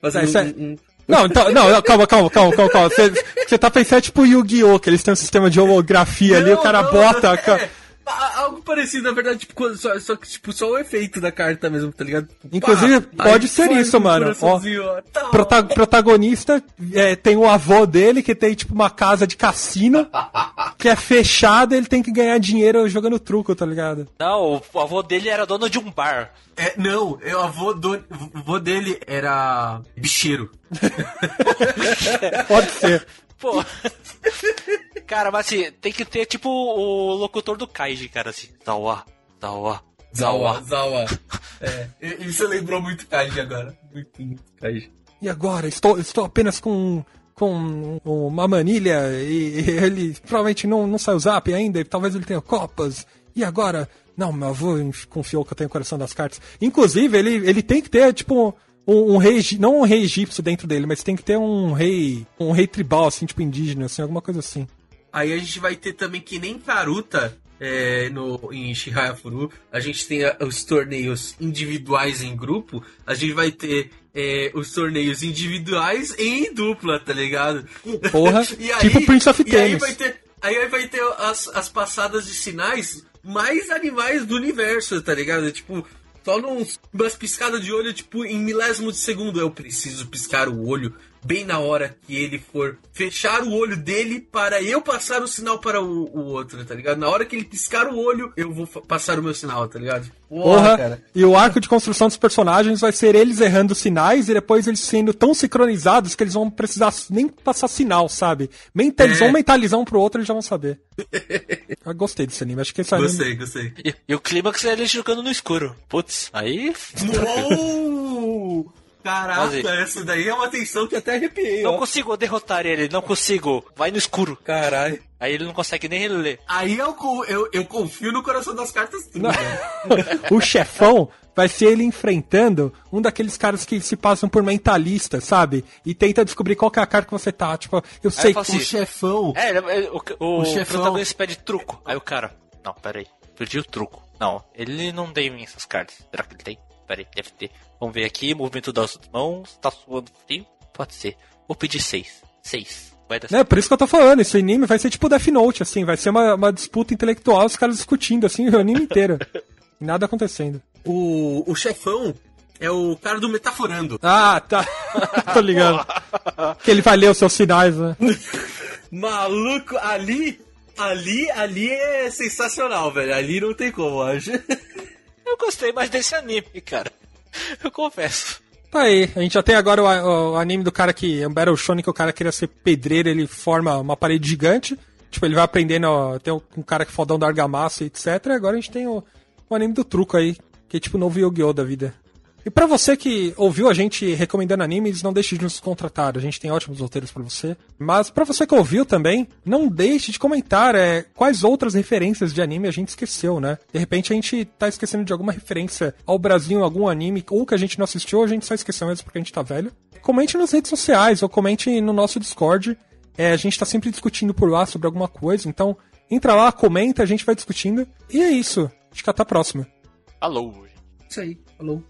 Fazendo É, um, é- um- Não, então, não, calma, calma, calma, calma, calma. Você, você tá pensando tipo Yu-Gi-Oh! que eles têm um sistema de holografia ali, Não, o cara não, bota. é, a- algo parecido, na verdade, tipo, só, só, tipo, só o efeito da carta mesmo, tá ligado? Inclusive, Pá, pode ser isso, mano. Ó, ó, Prota- protagonista é, tem o avô dele que tem tipo uma casa de cassino que é fechada ele tem que ganhar dinheiro jogando truco, tá ligado? Não, o avô dele era dono de um bar. É, não, o avô, do, o avô dele era bicheiro. Pode ser. Pô. cara, mas assim, tem que ter tipo o locutor do Kaiji, cara, assim. Zawa, Zawa, Zawa, Zawa. É, isso lembrou muito Kaiji agora. Muito, muito Kaiji. E agora? Estou, estou apenas com, com uma manilha e, e ele provavelmente não, não saiu o zap ainda, e talvez ele tenha copas. E agora? Não, meu avô confiou que eu tenho o coração das cartas. Inclusive, ele, ele tem que ter, tipo, um, um rei, não um rei egípcio dentro dele, mas tem que ter um rei, um rei tribal, assim, tipo indígena, assim, alguma coisa assim. Aí a gente vai ter também que nem Karuta é, no, em Shihaya Furu, a gente tem a- os torneios individuais em grupo, a gente vai ter é, os torneios individuais em dupla, tá ligado? Porra, E aí- tipo Prince of e aí Tennis. vai ter, aí vai ter as, as passadas de sinais mais animais do universo, tá ligado? Tipo, só num, umas piscadas de olho, tipo, em milésimo de segundo. Eu preciso piscar o olho bem na hora que ele for fechar o olho dele para eu passar o sinal para o, o outro, tá ligado? Na hora que ele piscar o olho, eu vou passar o meu sinal, tá ligado? Porra, e o arco de construção dos personagens vai ser eles errando sinais e depois eles sendo tão sincronizados que eles vão precisar nem passar sinal, sabe? Menta- Eles É. vão mentalizar um pro outro e eles já vão saber. Eu gostei desse anime, acho que esse anime... Gostei, gostei. E, e o clímax é ele jogando no escuro. Putz, aí. Caraca, essa daí é uma tensão que até arrepiei, Não ó. consigo derrotar ele, não consigo. Vai no escuro. Caralho. Aí ele não consegue nem ler. Aí eu, eu, eu confio no coração das cartas tudo, velho. o chefão vai ser ele enfrentando um daqueles caras que se passam por mentalista, sabe? E tenta descobrir qual que é a carta que você tá. Tipo, eu sei falo que assim, O chefão. É, ele- ele- o, o, O chefão. protagonista pede truco. Aí o cara, não, peraí, perdi o truco. Não, ele não tem essas cartas. Será que ele tem? Peraí, deve ter. Vamos ver aqui, movimento das mãos, tá suando frio? Pode ser. Vou pedir seis. Seis. Vai dar É, por isso que eu tô falando, esse anime vai ser tipo Death Note, assim, vai ser uma, uma disputa intelectual, os caras discutindo, assim, o anime inteiro. Nada acontecendo. O, o chefão é o cara do Metaforando. Ah, tá. tô ligado. que ele vai ler os seus sinais, né? Maluco, ali. Ali, ali é sensacional, velho. Ali não tem como, acho. Eu gostei mais desse anime, cara. Eu confesso. Tá aí, a gente já tem agora o, o anime do cara que é um Battle Shonen, que o cara queria ser pedreiro, ele forma uma parede gigante. Tipo, ele vai aprendendo, ó, tem um, um cara que é fodão da argamassa, etc. Agora a gente tem o, o anime do truco aí, que é tipo o novo Yu-Gi-Oh! da vida. E pra você que ouviu a gente recomendando animes, não deixe de nos contratar. A gente tem ótimos roteiros pra você. Mas pra você que ouviu também, não deixe de comentar é, quais outras referências de anime a gente esqueceu, né? De repente a gente tá esquecendo de alguma referência ao Brasil em algum anime, ou que a gente não assistiu, ou a gente só esqueceu mesmo porque a gente tá velho. Comente nas redes sociais, ou comente no nosso Discord. É, a gente tá sempre discutindo por lá sobre alguma coisa, então entra lá, comenta, a gente vai discutindo. E é isso. Acho que até a próxima. Alô. Isso aí, falou.